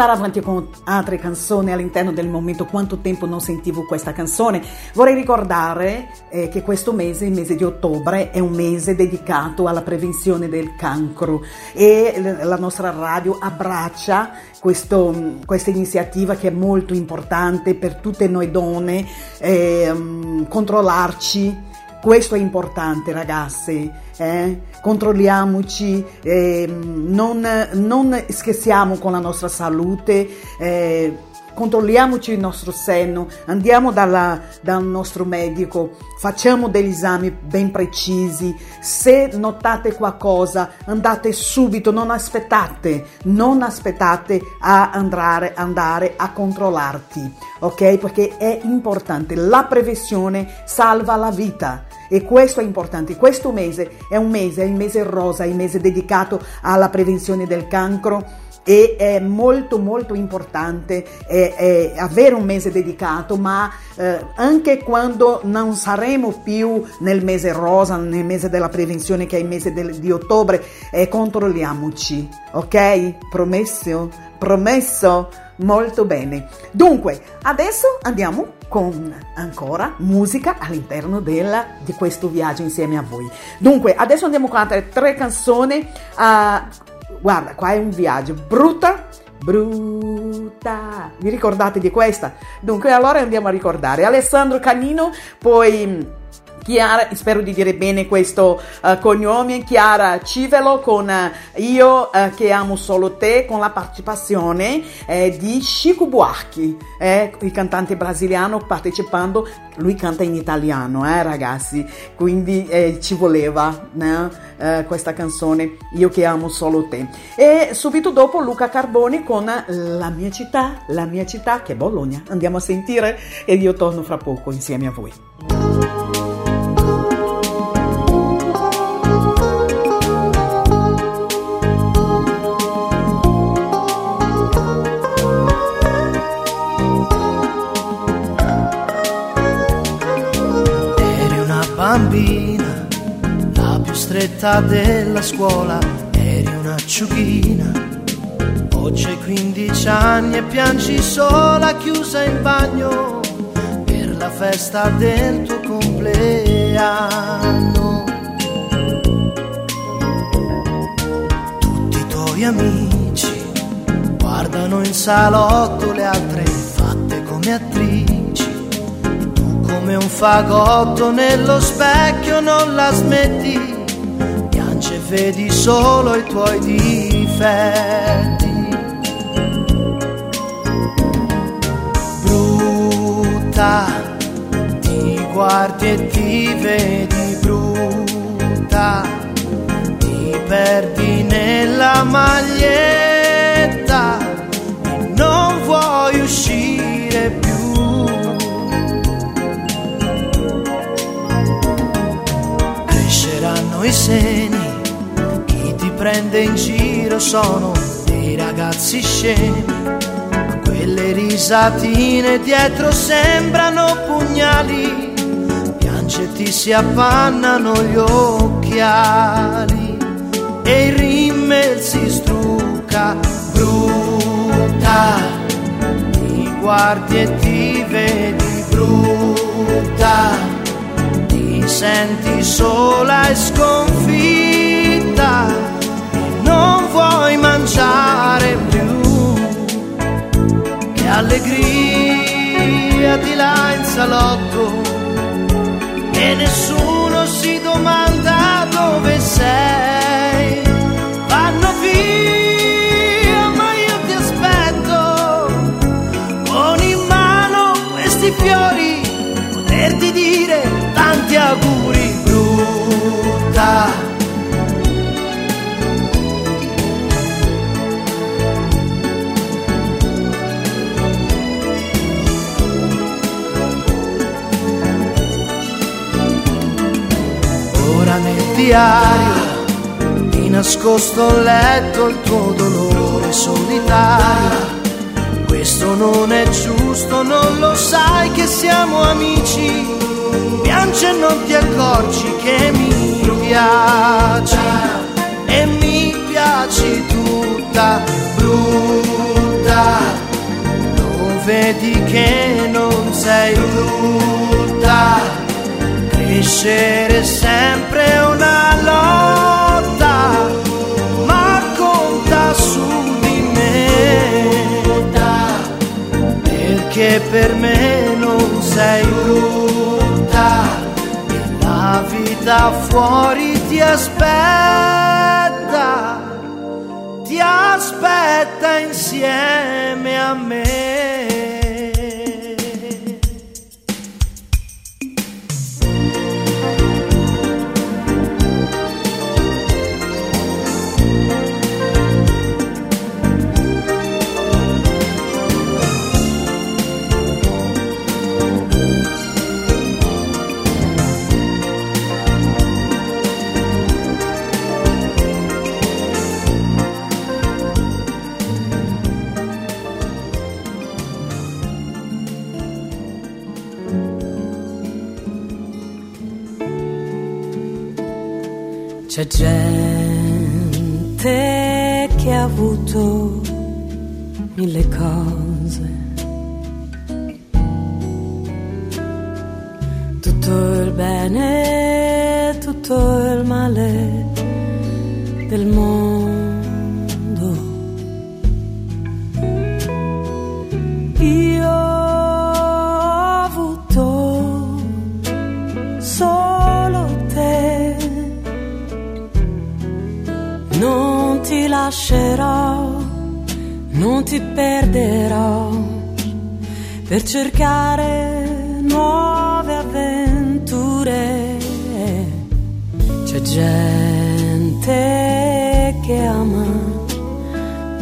Andare avanti con altre canzoni all'interno del momento. Quanto tempo non sentivo questa canzone, vorrei ricordare eh, che questo mese, il mese di ottobre, è un mese dedicato alla prevenzione del cancro. E la nostra radio abbraccia questo- questa iniziativa che è molto importante per tutte noi donne, ehm, controllarci questo è importante ragazze, eh? controlliamoci, ehm, non, non scherziamo con la nostra salute, eh, controlliamoci il nostro senno, andiamo dalla, dal nostro medico, facciamo degli esami ben precisi. Se notate qualcosa, andate subito, non aspettate, non aspettate a andare, andare a controllarti, ok? Perché è importante, la prevenzione salva la vita. E questo è importante. Questo mese è un mese, è il mese rosa, il mese dedicato alla prevenzione del cancro e è molto molto importante eh, eh, avere un mese dedicato, ma eh, anche quando non saremo più nel mese rosa, nel mese della prevenzione che è il mese del, di ottobre, eh, controlliamoci, ok? Promesso? Promesso? Molto bene. Dunque, adesso andiamo con ancora musica all'interno della, di questo viaggio insieme a voi. Dunque, adesso andiamo con altre tre canzoni. Uh, guarda, qua è un viaggio brutta, brutta. Vi ricordate di questa? Dunque, allora andiamo a ricordare Alessandro Canino, poi Chiara, spero di dire bene questo uh, cognome, Chiara Civelo con uh, Io uh, che amo solo te, con la partecipazione eh, di Chico Buarchi, eh, il cantante brasiliano partecipando, lui canta in italiano, eh, ragazzi, quindi eh, ci voleva né, questa canzone Io che amo solo te. E subito dopo Luca Carboni con La mia città, la mia città che è Bologna. Andiamo a sentire e io torno fra poco insieme a voi. Stretta della scuola, eri un'acciughina. Oggi hai 15 anni e piangi sola chiusa in bagno per la festa del tuo compleanno. Tutti i tuoi amici guardano in salotto le altre fatte come attrici come un fagotto nello specchio non la smetti, vedi solo i tuoi difetti. Brutta, ti guardi e ti vedi brutta, ti perdi nella maglietta non vuoi uscire più cresceranno i seni, prende in giro sono dei ragazzi scemi, quelle risatine dietro sembrano pugnali, piange ti si appannano gli occhiali. E il rimmel si strucca brutta, ti guardi e ti vedi brutta. Senti sola e sconfitta, vuoi mangiare più, che allegria di là in salotto, e nessuno si domanda dove sei, vanno via, ma io ti aspetto, con in mano questi fiori, poterti dire tanti auguri diario di nascosto ho letto il tuo dolore solitario. Questo non è giusto, non lo sai che siamo amici. Piange e non ti accorgi che mi piaci e mi piaci tutta brutta. Non vedi che non sei brutta crescere sempre una lotta ma conta su di me perché per me non sei brutta e la vita fuori ti aspetta, ti aspetta insieme a me. C'è gente che ha avuto mille cose. Tutto il bene, tutto il male del mondo. Lascerò, non ti perderò per cercare nuove avventure. C'è gente che ama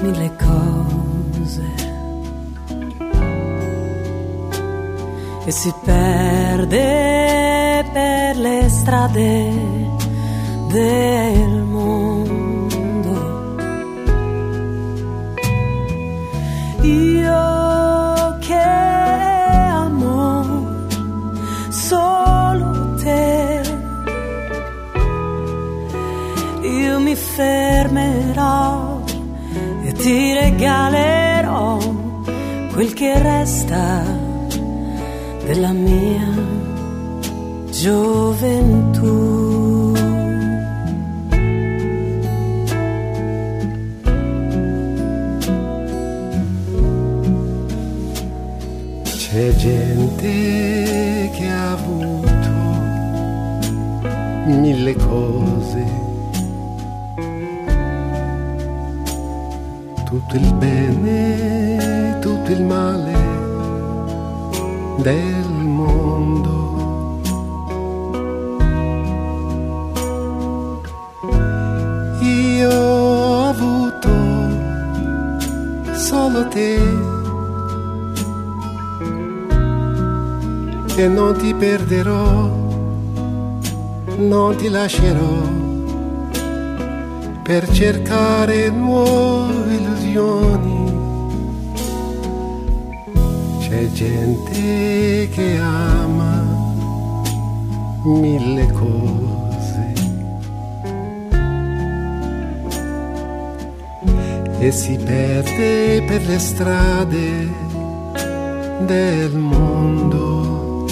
mille cose e si perde per le strade del che resta della mia gioventù. C'è gente che ha avuto mille cose, tutto il bene, tutto il male del mondo. Io ho avuto solo te. e non ti perderò, non ti lascerò per cercare nuove illusioni. C'è gente che ama mille cose e si perde per le strade del mondo.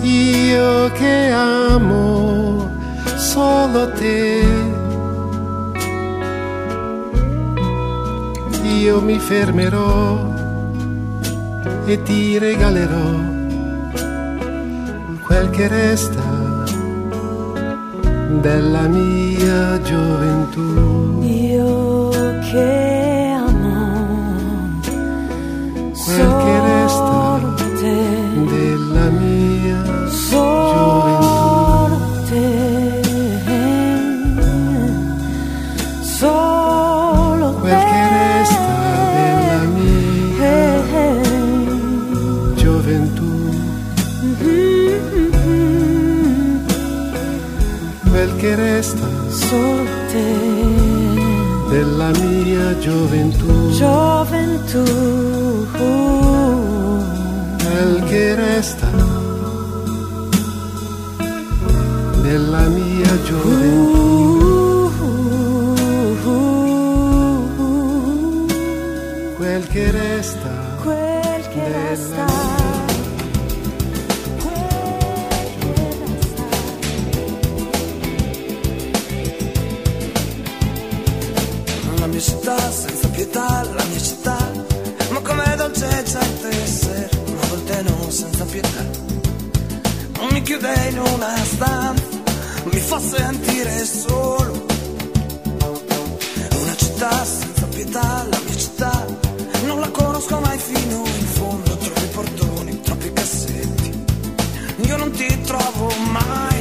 Io che amo solo te, io mi fermerò e ti regalerò quel che resta della mia gioventù. Io che gioventù, gioventù. quel che resta della mia gioventù, quel che resta Quel che resta. Pietà, la mia città, ma com'è dolce certe essere, una volte non senza pietà. Mi chiude in una stanza, mi fa sentire solo. Una città senza pietà, la mia città, non la conosco mai fino in fondo, troppi portoni, troppi cassetti. Io non ti trovo mai,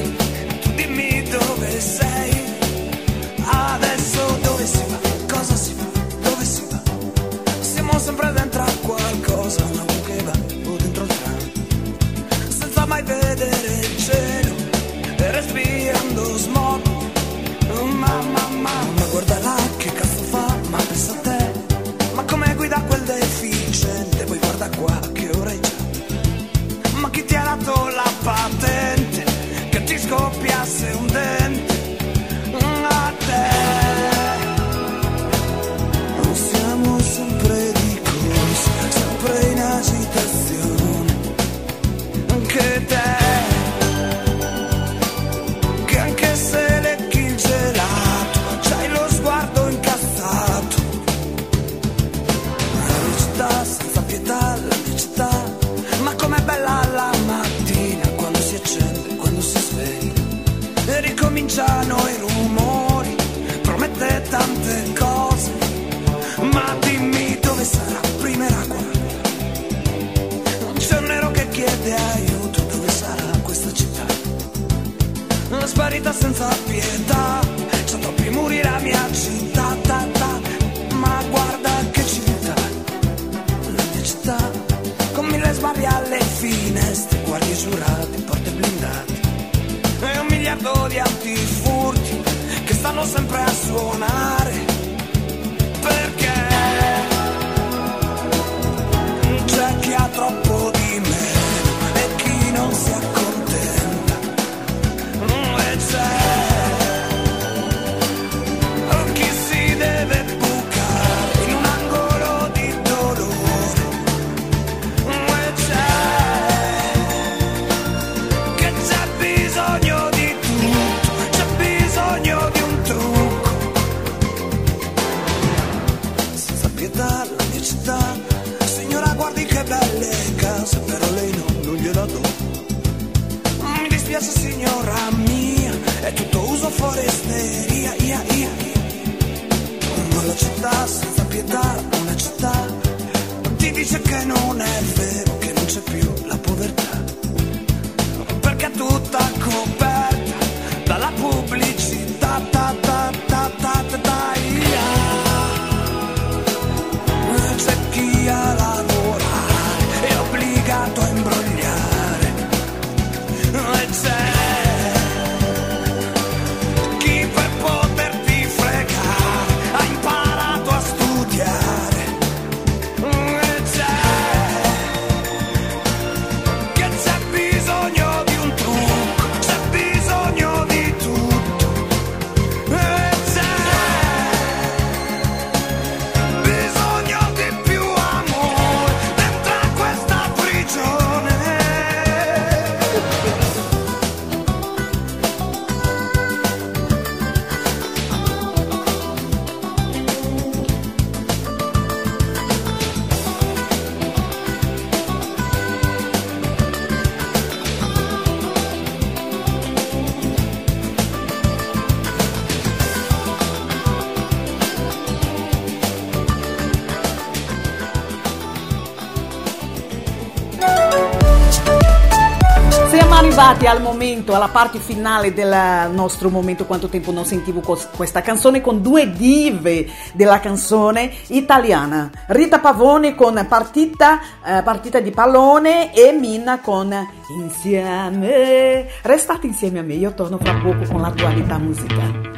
arrivati al momento, alla parte finale del nostro momento Quanto tempo non sentivo questa canzone con due dive della canzone italiana. Rita Pavone con Partita, eh, partita di pallone e Mina con Insieme. Restate insieme a me, io torno fra poco con l'attualità musicale.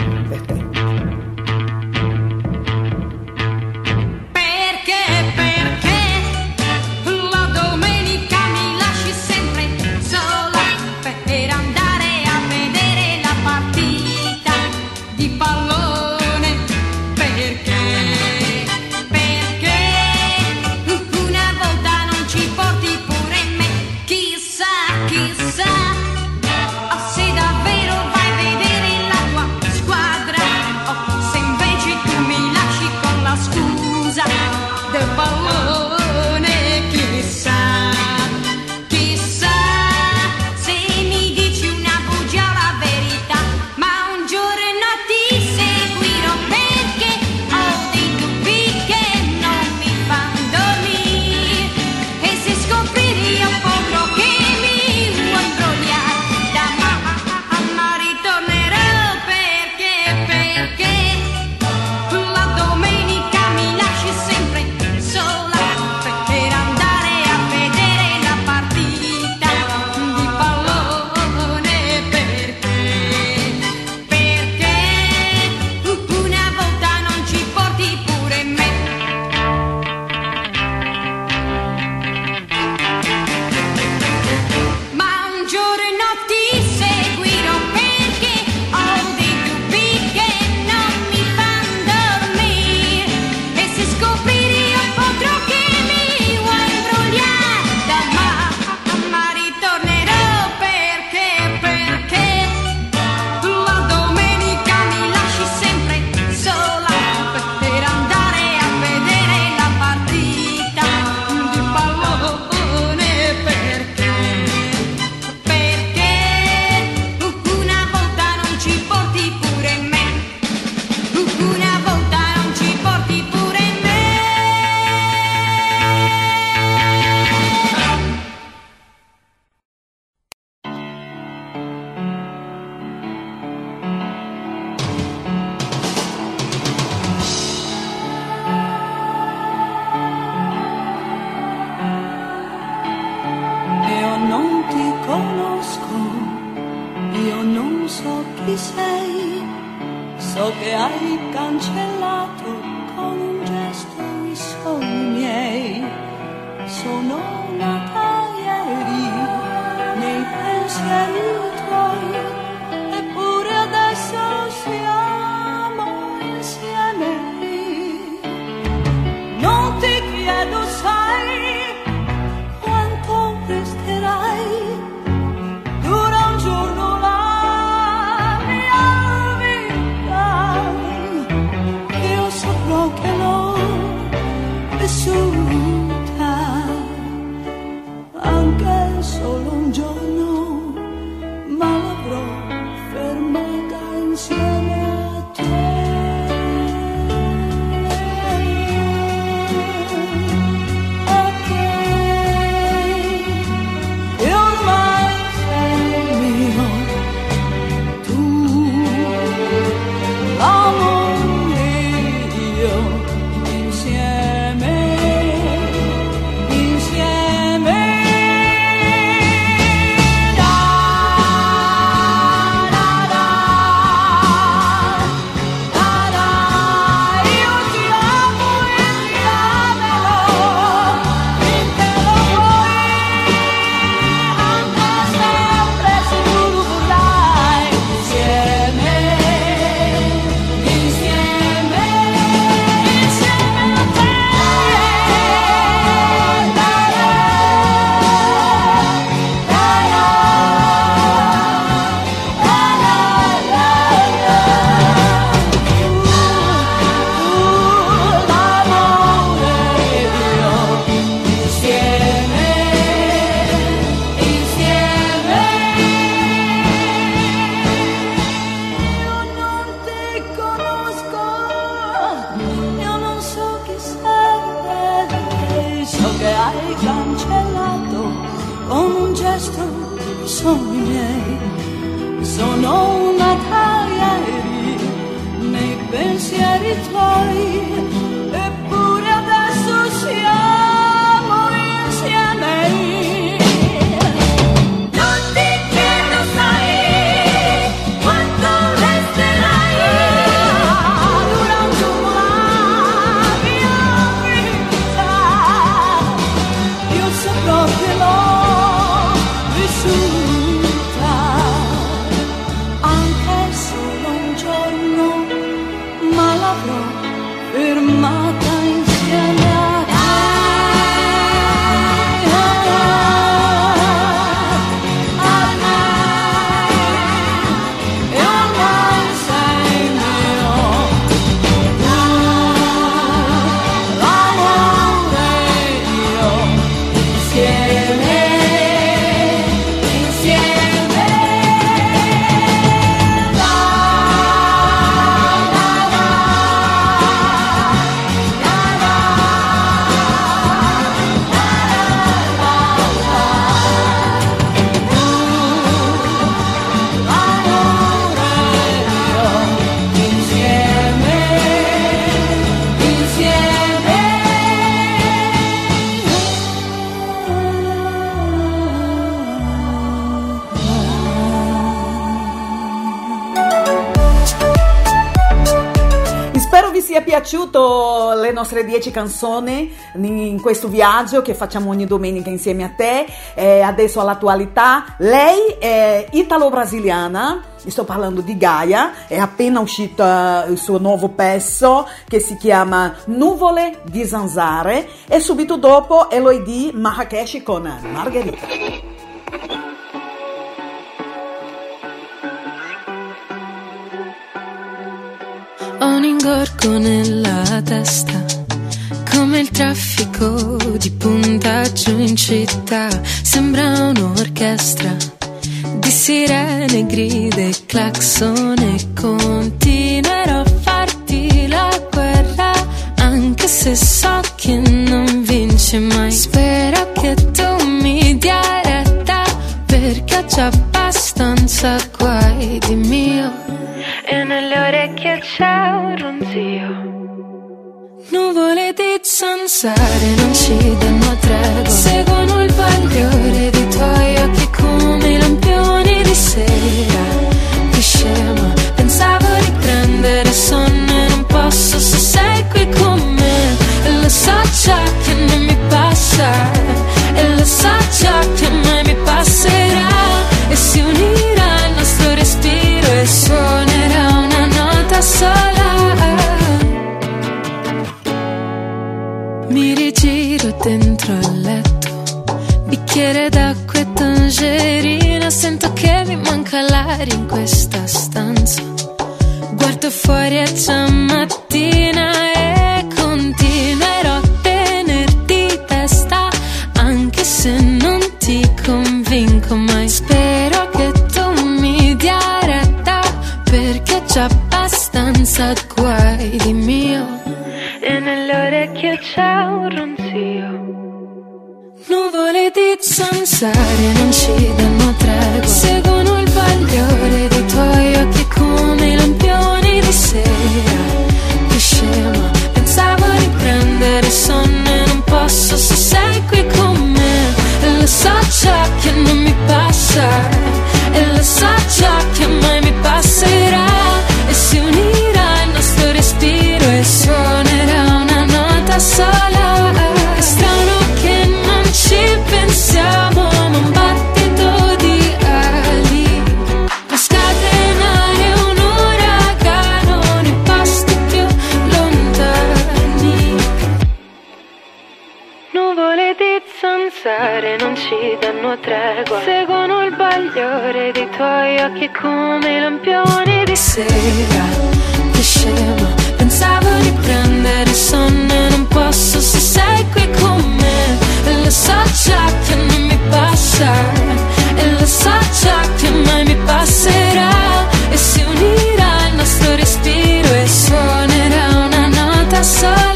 Nostre 10 canzoni in questo viaggio che facciamo ogni domenica insieme a te. Eh, adesso all'attualità, lei è italo-brasiliana. Sto parlando di Gaia, è appena uscito eh, il suo nuovo pezzo che si chiama Nuvole di Zanzare e subito dopo Eloidi Marrakesh con Margherita. Ho un ingorgo nella testa, come il traffico di puntaggio in città. Sembra un'orchestra di sirene, gride e clacson e continuerò a farti la guerra, anche se so che non vince mai. Spero che tu mi dia retta, perché ho già abbastanza guai di mio. Sansare non ci danno tregua. Seguono il bagliore dei tuoi occhi come i lampioni di sera. Che scema, pensavo di prendere sonno e non posso se sei qui con me E lo so già che non mi passa. dentro al letto. Bicchiere d'acqua e tangerina, sento che mi manca l'aria in questa stanza. Guardo fuori e c'è mattina e continuerò a tenerti testa, anche se non ti convinco mai. Spero che tu mi dia retta, perché c'è abbastanza guai di mio c'è un ronzio. Nuvole di zanzare non ci danno tregua. Seguono il bagliore dei tuoi occhi come lampioni di sera. Che scema, pensavo di prendere sonno e non posso se sei qui con me. Lo so già che non mi passa. tregua. Seguono il bagliore dei tuoi occhi come lampioni di sera. Che scema, pensavo di prendere sonno Non posso se sei qui con me. Lo so già che non mi passa E lo so già che mai mi passerà. E si unirà il nostro respiro E suonerà una nota sola.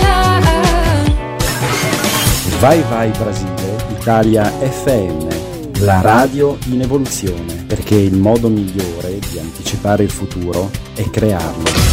Vai vai Brasile Italia FM la radio in evoluzione, perché il modo migliore di anticipare il futuro è crearlo.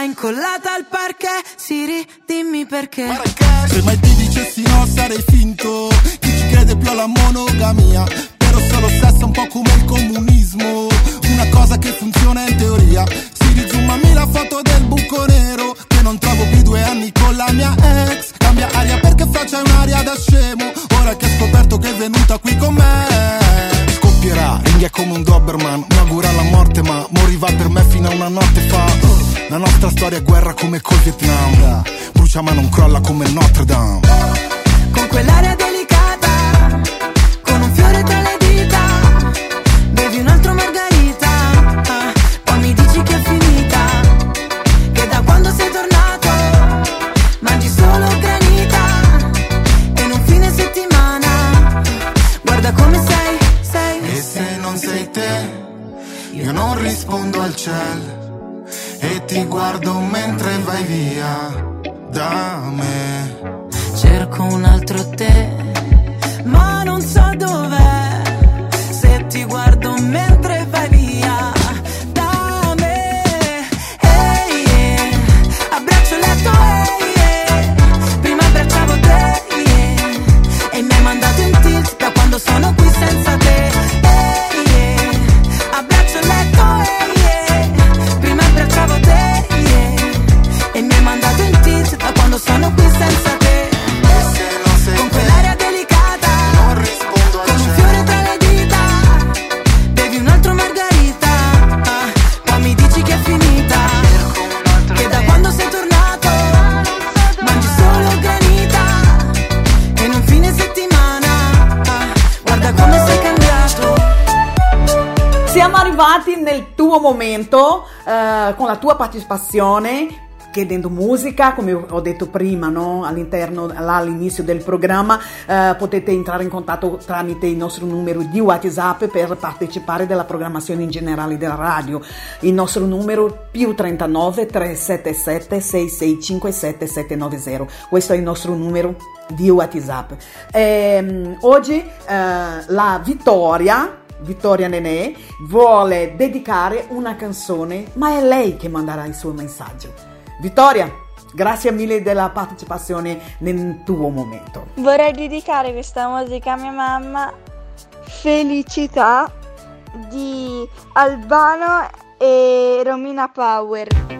tutta incollata al parquet. Siri, dimmi perché. Perché? Se mai ti dicessi no sarei finto. Chi ci crede più alla monogamia? come col Vietnam Brucia ma non crolla come Notre Dame. Con quell'area passione chiedendo musica, come ho detto prima, no? all'interno, là, all'inizio del programma, eh, potete entrare in contatto tramite il nostro numero di WhatsApp per partecipare alla programmazione in generale della radio. Il nostro numero più 39 377 6657 790. Questo è il nostro numero di WhatsApp. E, oggi eh, la vittoria Vittoria Nenè vuole dedicare una canzone, ma è lei che manderà il suo messaggio. Vittoria, grazie mille della partecipazione nel tuo momento. Vorrei dedicare questa musica a mia mamma, Felicità, di Albano e Romina Power.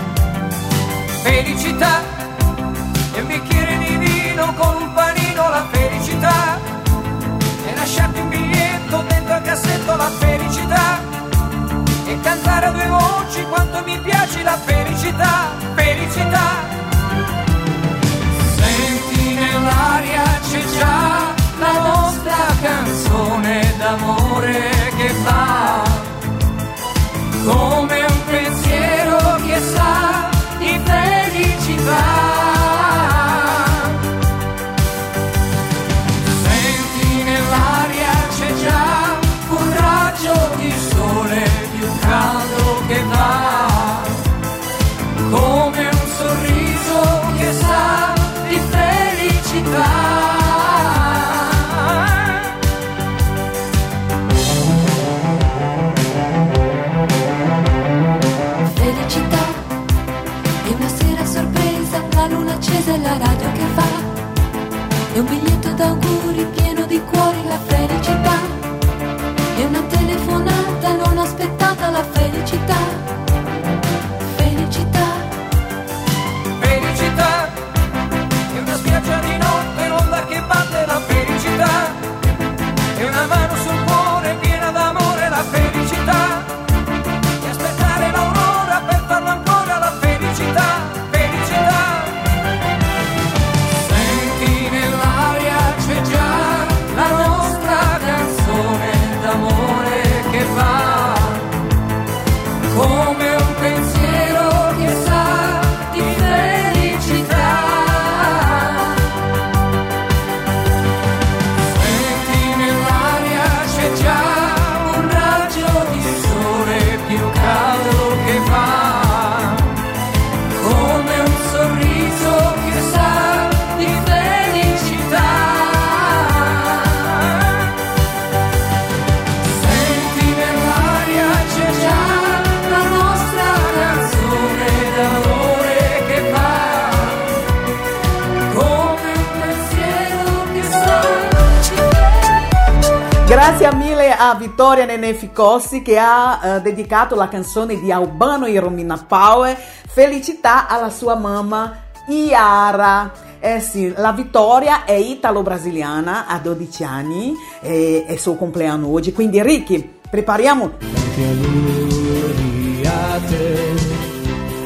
Vittoria Nenè Ficossi che ha eh, dedicato la canzone di Albano e Romina Power, Felicità alla sua mamma Iara. Eh sì, la Vittoria è italo-brasiliana, ha 12 anni, e è il suo compleanno oggi, quindi Ricky, prepariamo. Tanti auguri a te,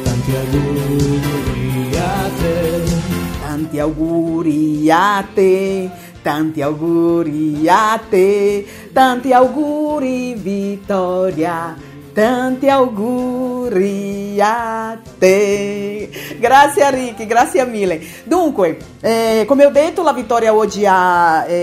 tanti auguri a te. Tanti auguri a te, tanti auguri a te, tanti auguri Vittoria, tanti auguri a te. Grazie Ricky, grazie mille. Dunque, eh, come ho detto, la Vittoria oggi ha eh,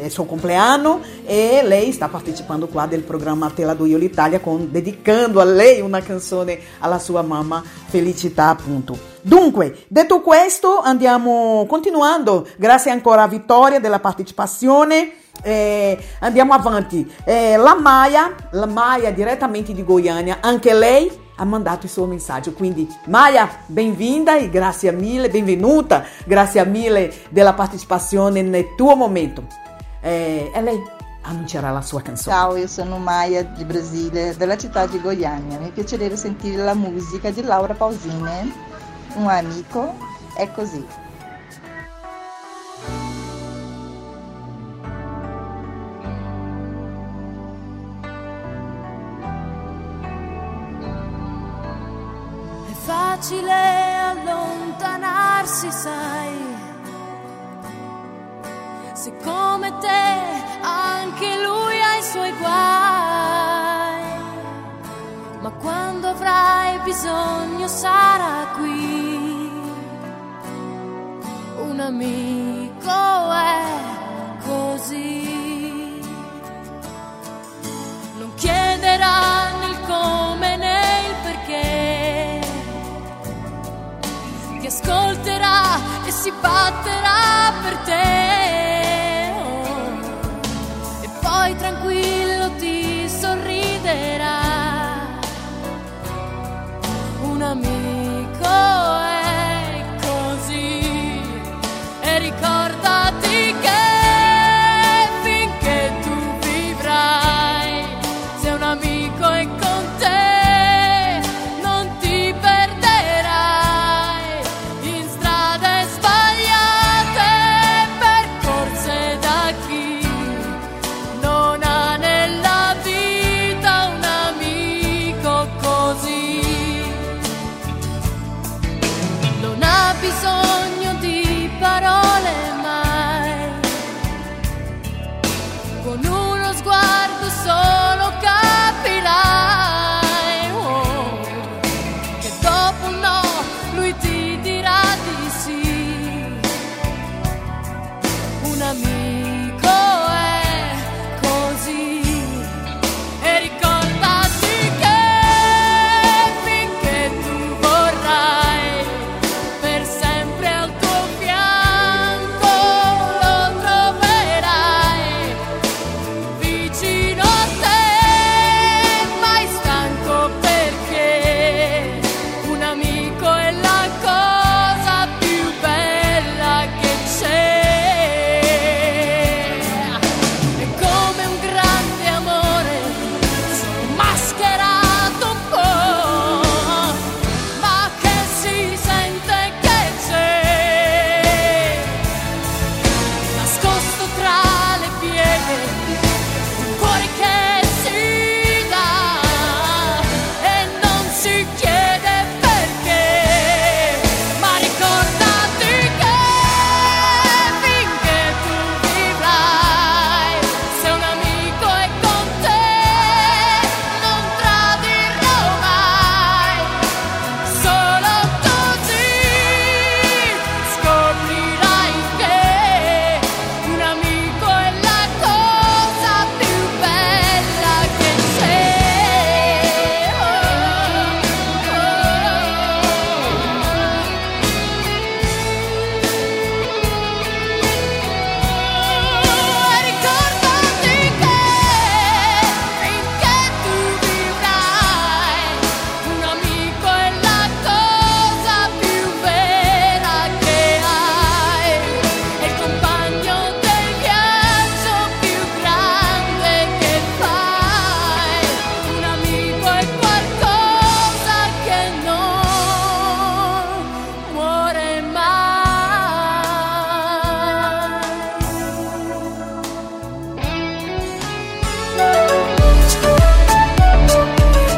eh, il suo compleanno e lei sta partecipando qua del programma Te la do io l'Italia dedicando a lei una canzone alla sua mamma Felicità appunto. Dunque, detto questo, andiamo continuando. Grazie ancora a Vittoria della partecipazione. Eh, andiamo avanti. Eh, la Maia, la Maia direttamente di Goiânia, anche lei ha mandato il suo messaggio. Quindi, Maya, benvinda e grazie mille, benvenuta, grazie mille della partecipazione nel tuo momento. Eh, e lei annuncerà la sua canzone. Ciao, io sono Maya di Brasile, della città di Goiânia. Mi piacerebbe sentire la musica di Laura Pausini, un amico, è così. È facile allontanarsi, sai. Se come te anche lui ha i suoi guai. Ma quando avrai bisogno sarà qui. Amico è così. Non chiederà né il come né il perché ti ascolterà e si batterà per te.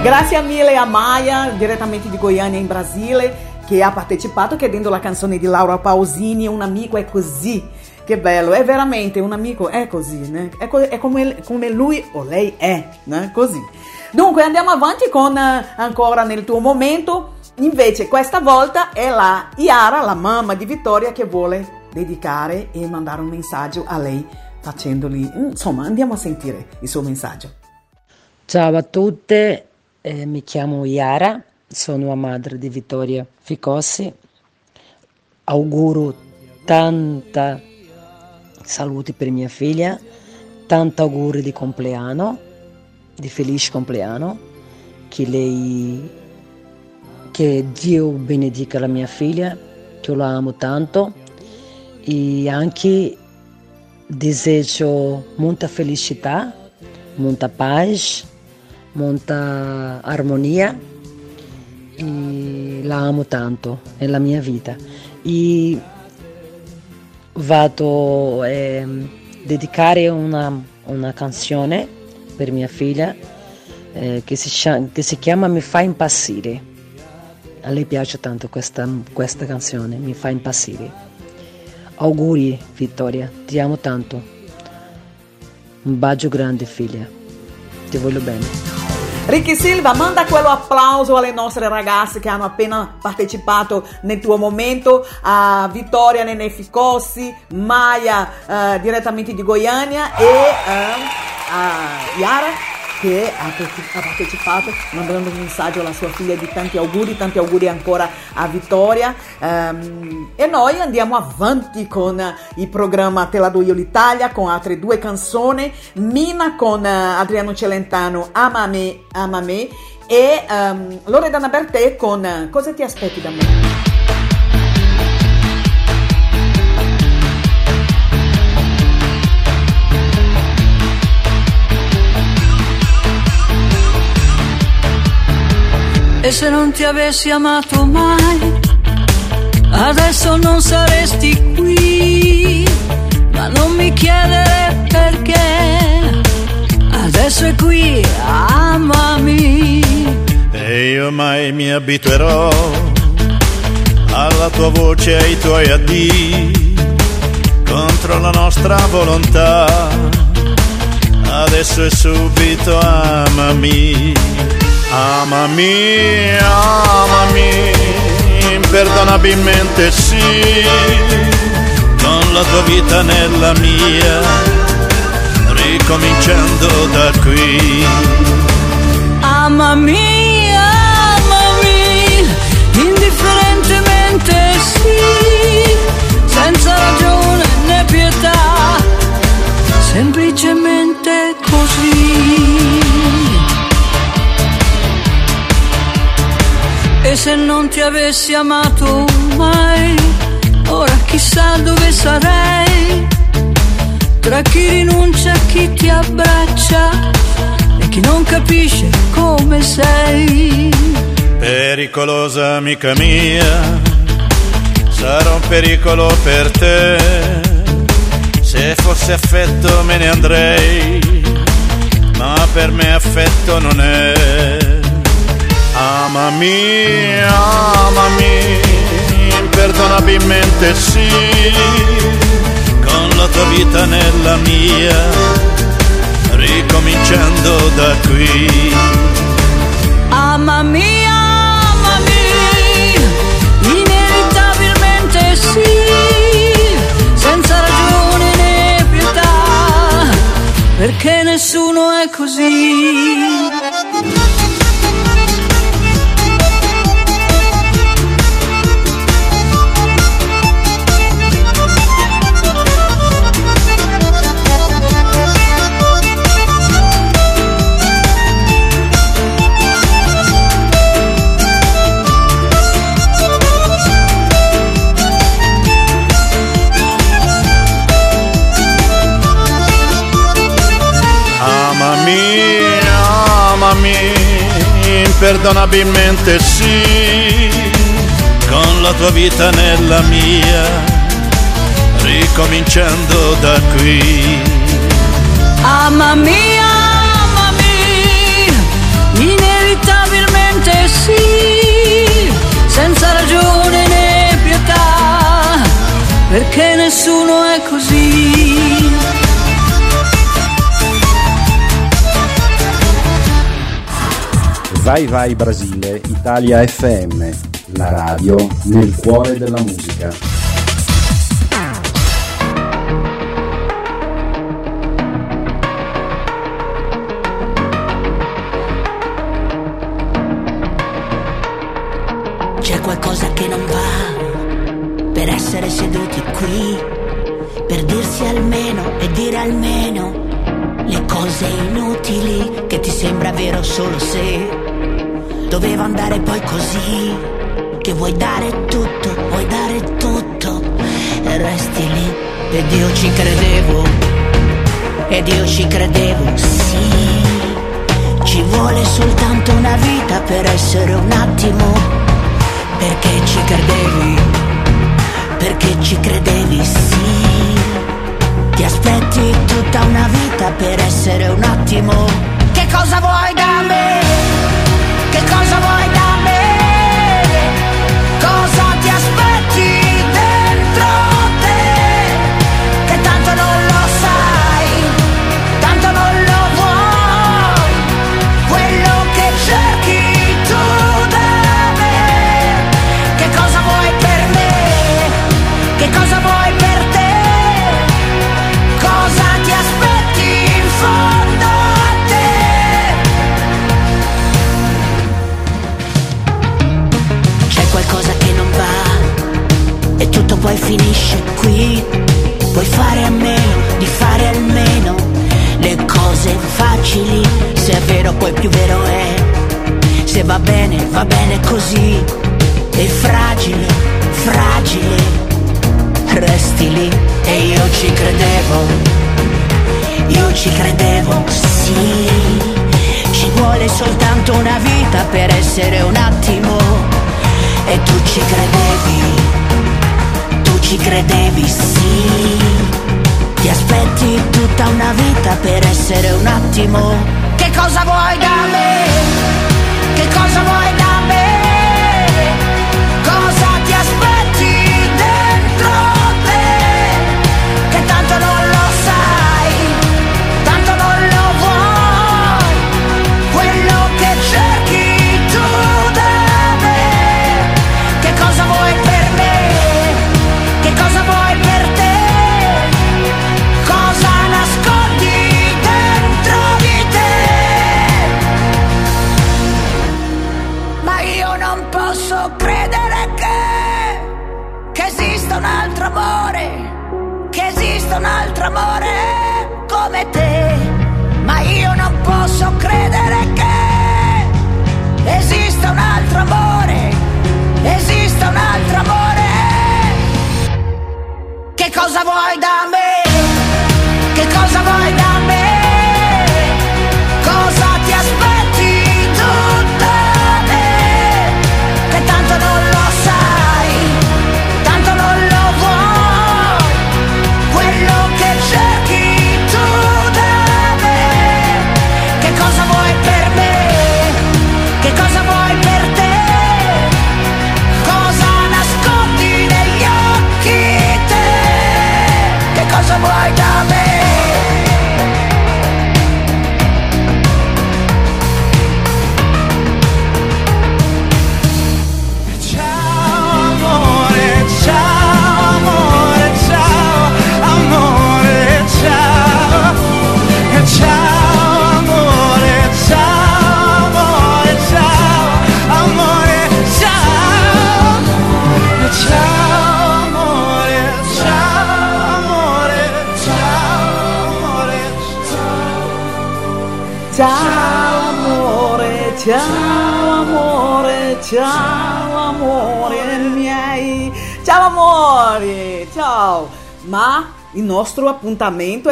Grazie mille a Maya, direttamente di Goiânia in Brasile, che ha partecipato chiedendo la canzone di Laura Pausini, Un amico è così. Che bello, è veramente un amico, è così, né? È, co- è come, come lui o lei è, né? Così. Dunque andiamo avanti con eh, ancora nel tuo momento. Invece questa volta è la Iara, la mamma di Vittoria, che vuole dedicare e mandare un messaggio a lei facendogli... Insomma, andiamo a sentire il suo messaggio. Ciao a tutte, eh, mi chiamo Iara, sono la madre di Vittoria Ficossi. Auguro tanta saluti per mia figlia, tanti auguri di compleanno, di felice compleanno, che lei che Dio benedica la mia figlia, che la amo tanto. E anche desejo molta felicità, molta pace, molta armonia e la amo tanto nella mia vita. E vado a eh, dedicare una, una canzone per mia figlia eh, che, si, che, si, chiama Mi fa impazzire. A lei piace tanto questa, questa canzone, Mi fa impazzire. Auguri Vittoria, ti amo tanto. Un bacio grande figlia, ti voglio bene. Ricky Silva, manda quello applauso alle nostre ragazze che hanno appena partecipato nel tuo momento, a Vittoria Nene Ficossi, Maya eh, direttamente di Goiânia e eh, a Yara che ha, partecipato mandando un messaggio alla sua figlia di tanti auguri, tanti auguri ancora a Vittoria. Um, e noi andiamo avanti con il programma Te la do io l'Italia con altre due canzoni, Mina con Adriano Celentano, Ama me, Ama me. E um, Loredana Bertè con Cosa ti aspetti da me? E se non ti avessi amato mai, adesso non saresti qui. Ma non mi chiedere perché, adesso è qui, amami. E io mai mi abituerò alla tua voce e ai tuoi addii contro la nostra volontà. Adesso è subito, amami Amami, amami, imperdonabilmente sì, con la tua vita nella mia, ricominciando da qui. Amami, amami, indifferentemente sì, senza ragione né pietà, semplicemente così. E se non ti avessi amato mai, ora chissà dove sarei. Tra chi rinuncia, chi ti abbraccia e chi non capisce come sei. Pericolosa amica mia, sarò un pericolo per te. Se fosse affetto me ne andrei, ma per me affetto non è. Amami, amami, imperdonabilmente sì, con la tua vita nella mia, ricominciando da qui. Amami, amami, inevitabilmente sì, senza ragione né pietà, perché nessuno è così. Imperdonabilmente sì, con la tua vita nella mia, ricominciando da qui. Amami, amami, inevitabilmente sì, senza ragione né pietà, perché nessuno è così. Vai Vai Brasile, Italia FM, la radio nel cuore della musica. C'è qualcosa che non va per essere seduti qui, per dirsi almeno e dire almeno le cose inutili che sembra vero solo se doveva andare poi così, che vuoi dare tutto, vuoi dare tutto e resti lì. Ed io ci credevo, ed io ci credevo, sì. Ci vuole soltanto una vita per essere un attimo, perché ci credevi, perché ci credevi, sì. Ti aspetti tutta una vita per essere un attimo. Cosa vuoi da me? Che cosa vuoi poi finisce qui. Puoi fare a meno di fare almeno le cose facili. Se è vero poi più vero è. Se va bene, va bene così. E fragile, fragile. Resti lì e io ci credevo. Io ci credevo, sì. Ci vuole soltanto una vita per essere un attimo. E tu ci credevi, ci credevi, sì. Ti aspetti tutta una vita per essere un attimo. Che cosa vuoi da me? Che cosa vuoi da me?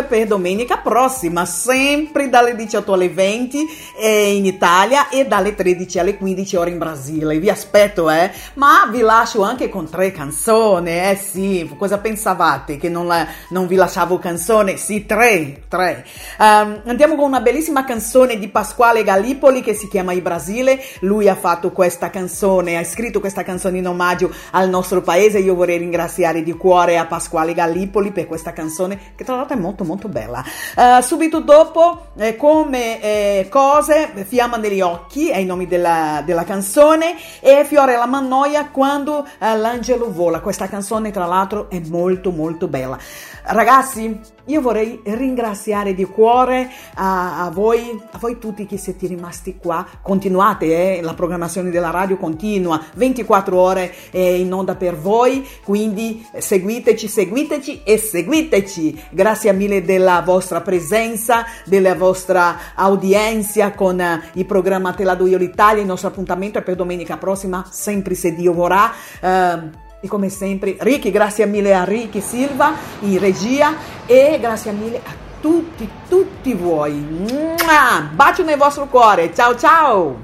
Appuntamento è per domenica prossima, sempre dalle 18 alle 20 eh, in Italia e dalle 13 alle 15 ore in Brasile. Vi aspetto, eh? Ma vi lascio anche con tre canzoni, eh sì. Cosa pensavate? Che non, la- non vi lasciavo canzone? Sì, tre, tre. Ehm, andiamo con una bellissima canzone di Pasquale Gallipoli che si chiama I Brasile. Lui ha fatto questa canzone, ha scritto questa canzone in omaggio al nostro paese. Io vorrei ringraziare di cuore a Pasquale Gallipoli per questa canzone che tra l'altro è molto molto bella. Eh, subito dopo, eh, come eh, cose, Fiamma negli occhi è il nome della, della canzone e Fiore la mannoia quando eh, l'angelo vola. Questa canzone tra l'altro è molto molto bella. Ragazzi, io vorrei ringraziare di cuore a, a voi, a voi tutti che siete rimasti qua. Continuate, eh, la programmazione della radio continua 24 ore eh, in onda per voi, quindi seguiteci, seguiteci e seguiteci. Grazie mille della vostra presenza, della vostra audienza con eh, il programma Te la l'Italia. Il nostro appuntamento è per domenica prossima, sempre se Dio vorrà. E come sempre, Ricky, grazie mille a Ricky Silva in regia e grazie mille a tutti, tutti voi. Mua! Bacio nel vostro cuore. Ciao ciao!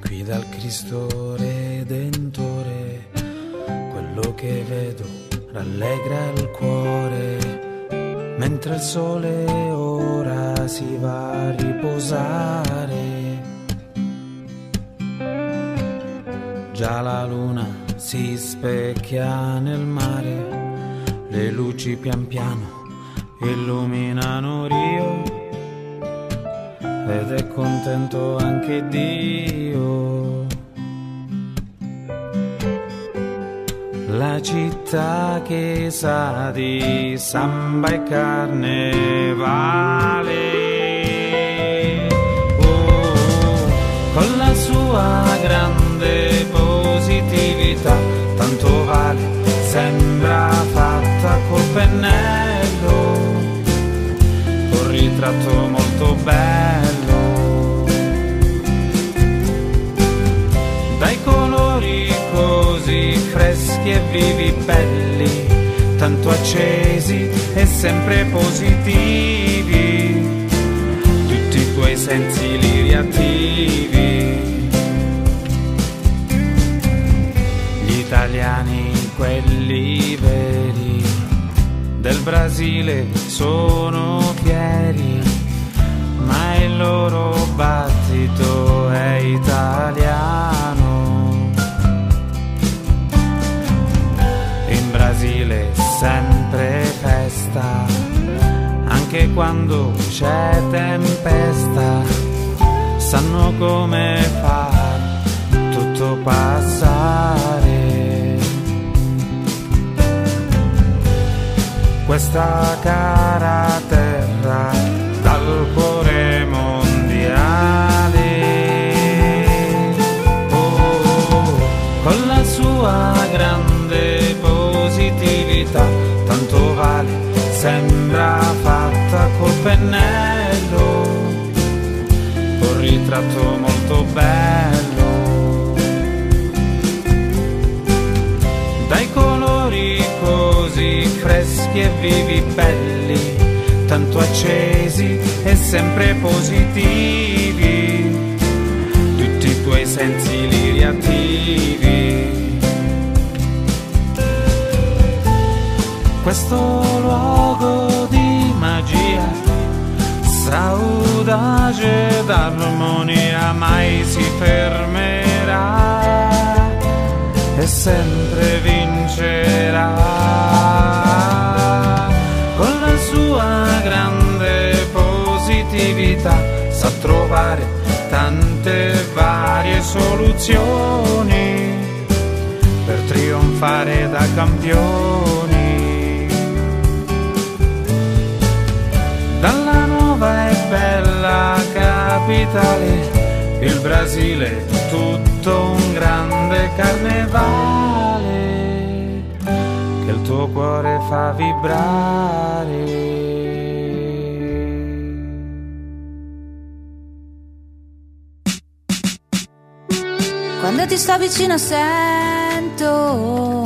Qui dal Cristo Redentore, quello che vedo rallegra il cuore, mentre il sole ora si va a riposare. Già la luna si specchia nel mare, le luci pian piano illuminano Rio ed è contento anche Dio. La città che sa di samba e carnevale, ritratto molto bello. Dai colori così freschi e vivi, belli, tanto accesi e sempre positivi, tutti i tuoi sensi li riattivi. Gli italiani, quelli veri, del Brasile sono fieri, ma il loro battito è italiano. In Brasile sempre festa, anche quando c'è tempesta, sanno come far tutto passare. Questa cara terra dal cuore mondiale. Oh, con la sua grande positività, tanto vale, sembra fatta col pennello, un ritratto molto bello. Freschi e vivi, belli, tanto accesi e sempre positivi, tutti i tuoi sensi li riattivi. Questo luogo di magia, saudade d'armonia mai si fermerà e sempre vincerà. Con la sua grande positività sa trovare tante varie soluzioni per trionfare da campioni. Dalla nuova e bella capitale, il Brasile tutto un grande carnevale che il tuo cuore fa vibrare. Quando ti sto vicino sento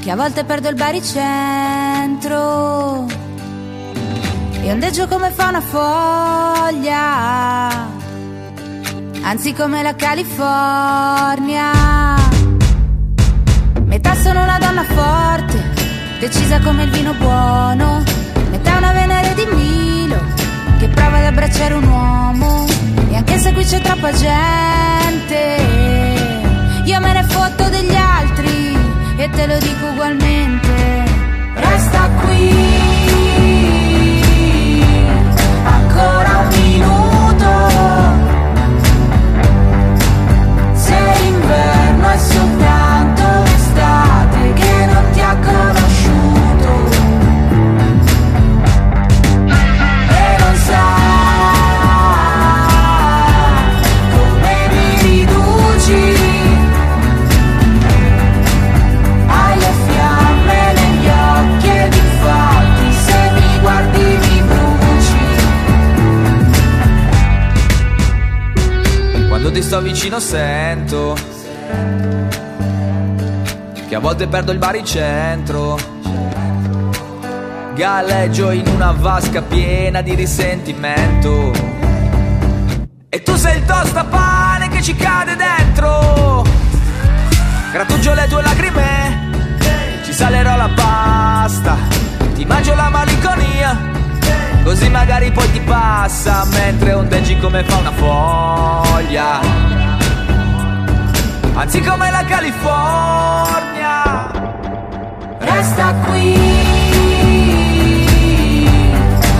che a volte perdo il baricentro e ondeggio come fa una foglia, anzi come la California. Metà sono una donna forte, decisa come il vino buono, metà una Venere di Milo che prova ad abbracciare un uomo. E anche se qui c'è troppa gente, io me ne fotto degli altri e te lo dico ugualmente. Resta qui, volte perdo il baricentro. Galleggio in una vasca piena di risentimento. E tu sei il tostapane che ci cade dentro. Grattugio le tue lacrime, ci salerò la pasta. Ti mangio la malinconia. Così magari poi ti passa mentre ondeggi come fa una foglia. Anzi come la California. Resta qui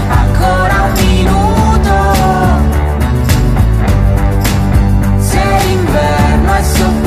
ancora un minuto. Se l'inverno è soltanto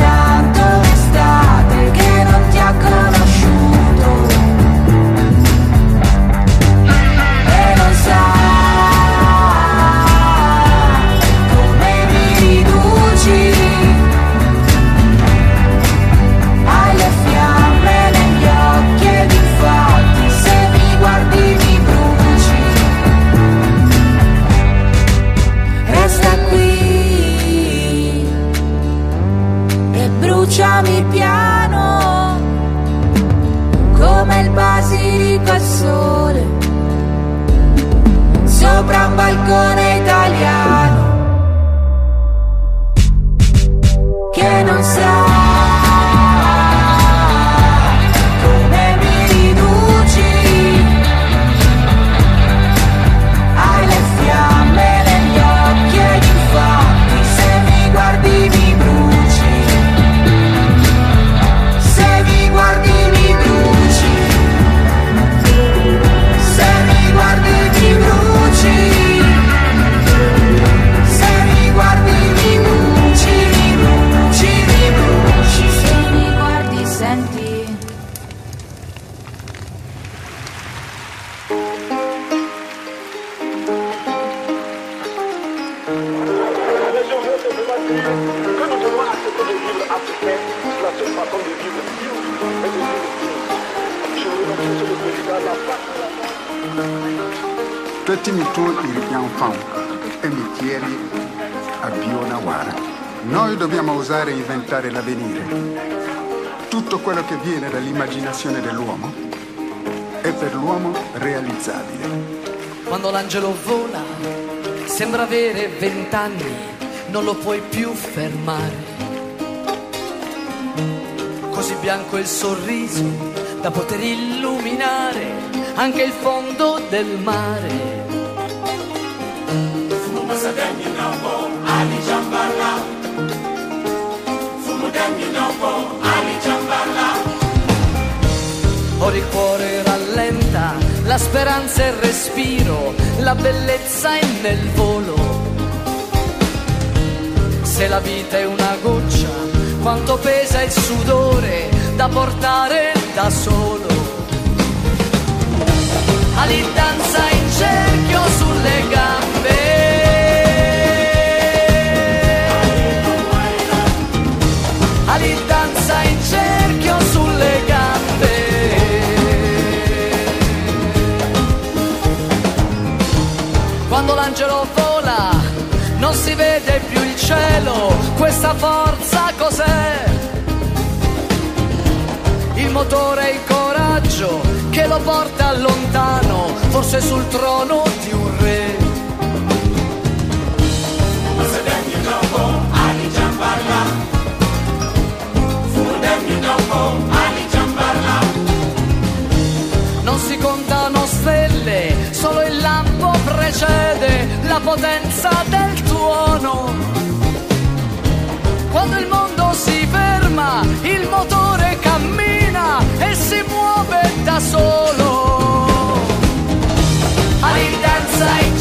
dobbiamo osare inventare l'avvenire. Tutto quello che viene dall'immaginazione dell'uomo è per l'uomo realizzabile. Quando l'angelo vola, sembra avere vent'anni, non lo puoi più fermare. Così bianco il sorriso da poter illuminare anche il fondo del mare. Demi nopo, Ali Jambala. Ora il cuore rallenta, la speranza è il respiro, la bellezza è nel volo. Se la vita è una goccia, quanto pesa il sudore da portare da solo. Ali in cerchio sulle gambe. Cielo, questa forza cos'è? Il motore e il coraggio che lo porta lontano, forse sul trono di un re. Non si contano stelle, solo il lampo precede la potenza del tuono. Quando il mondo si ferma, il motore cammina e si muove da solo. Ali danza in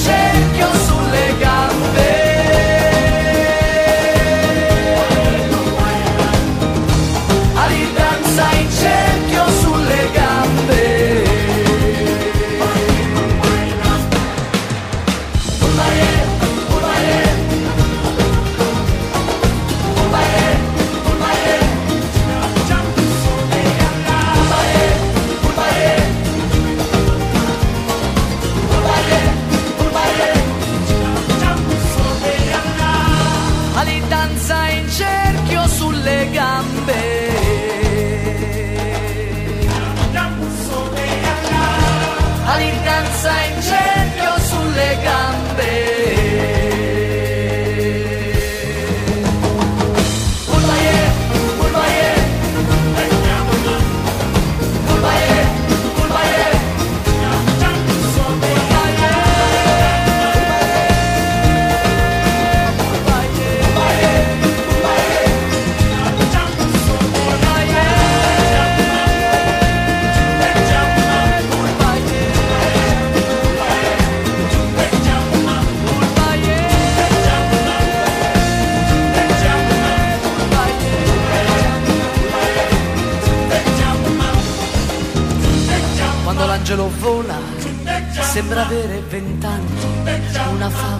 una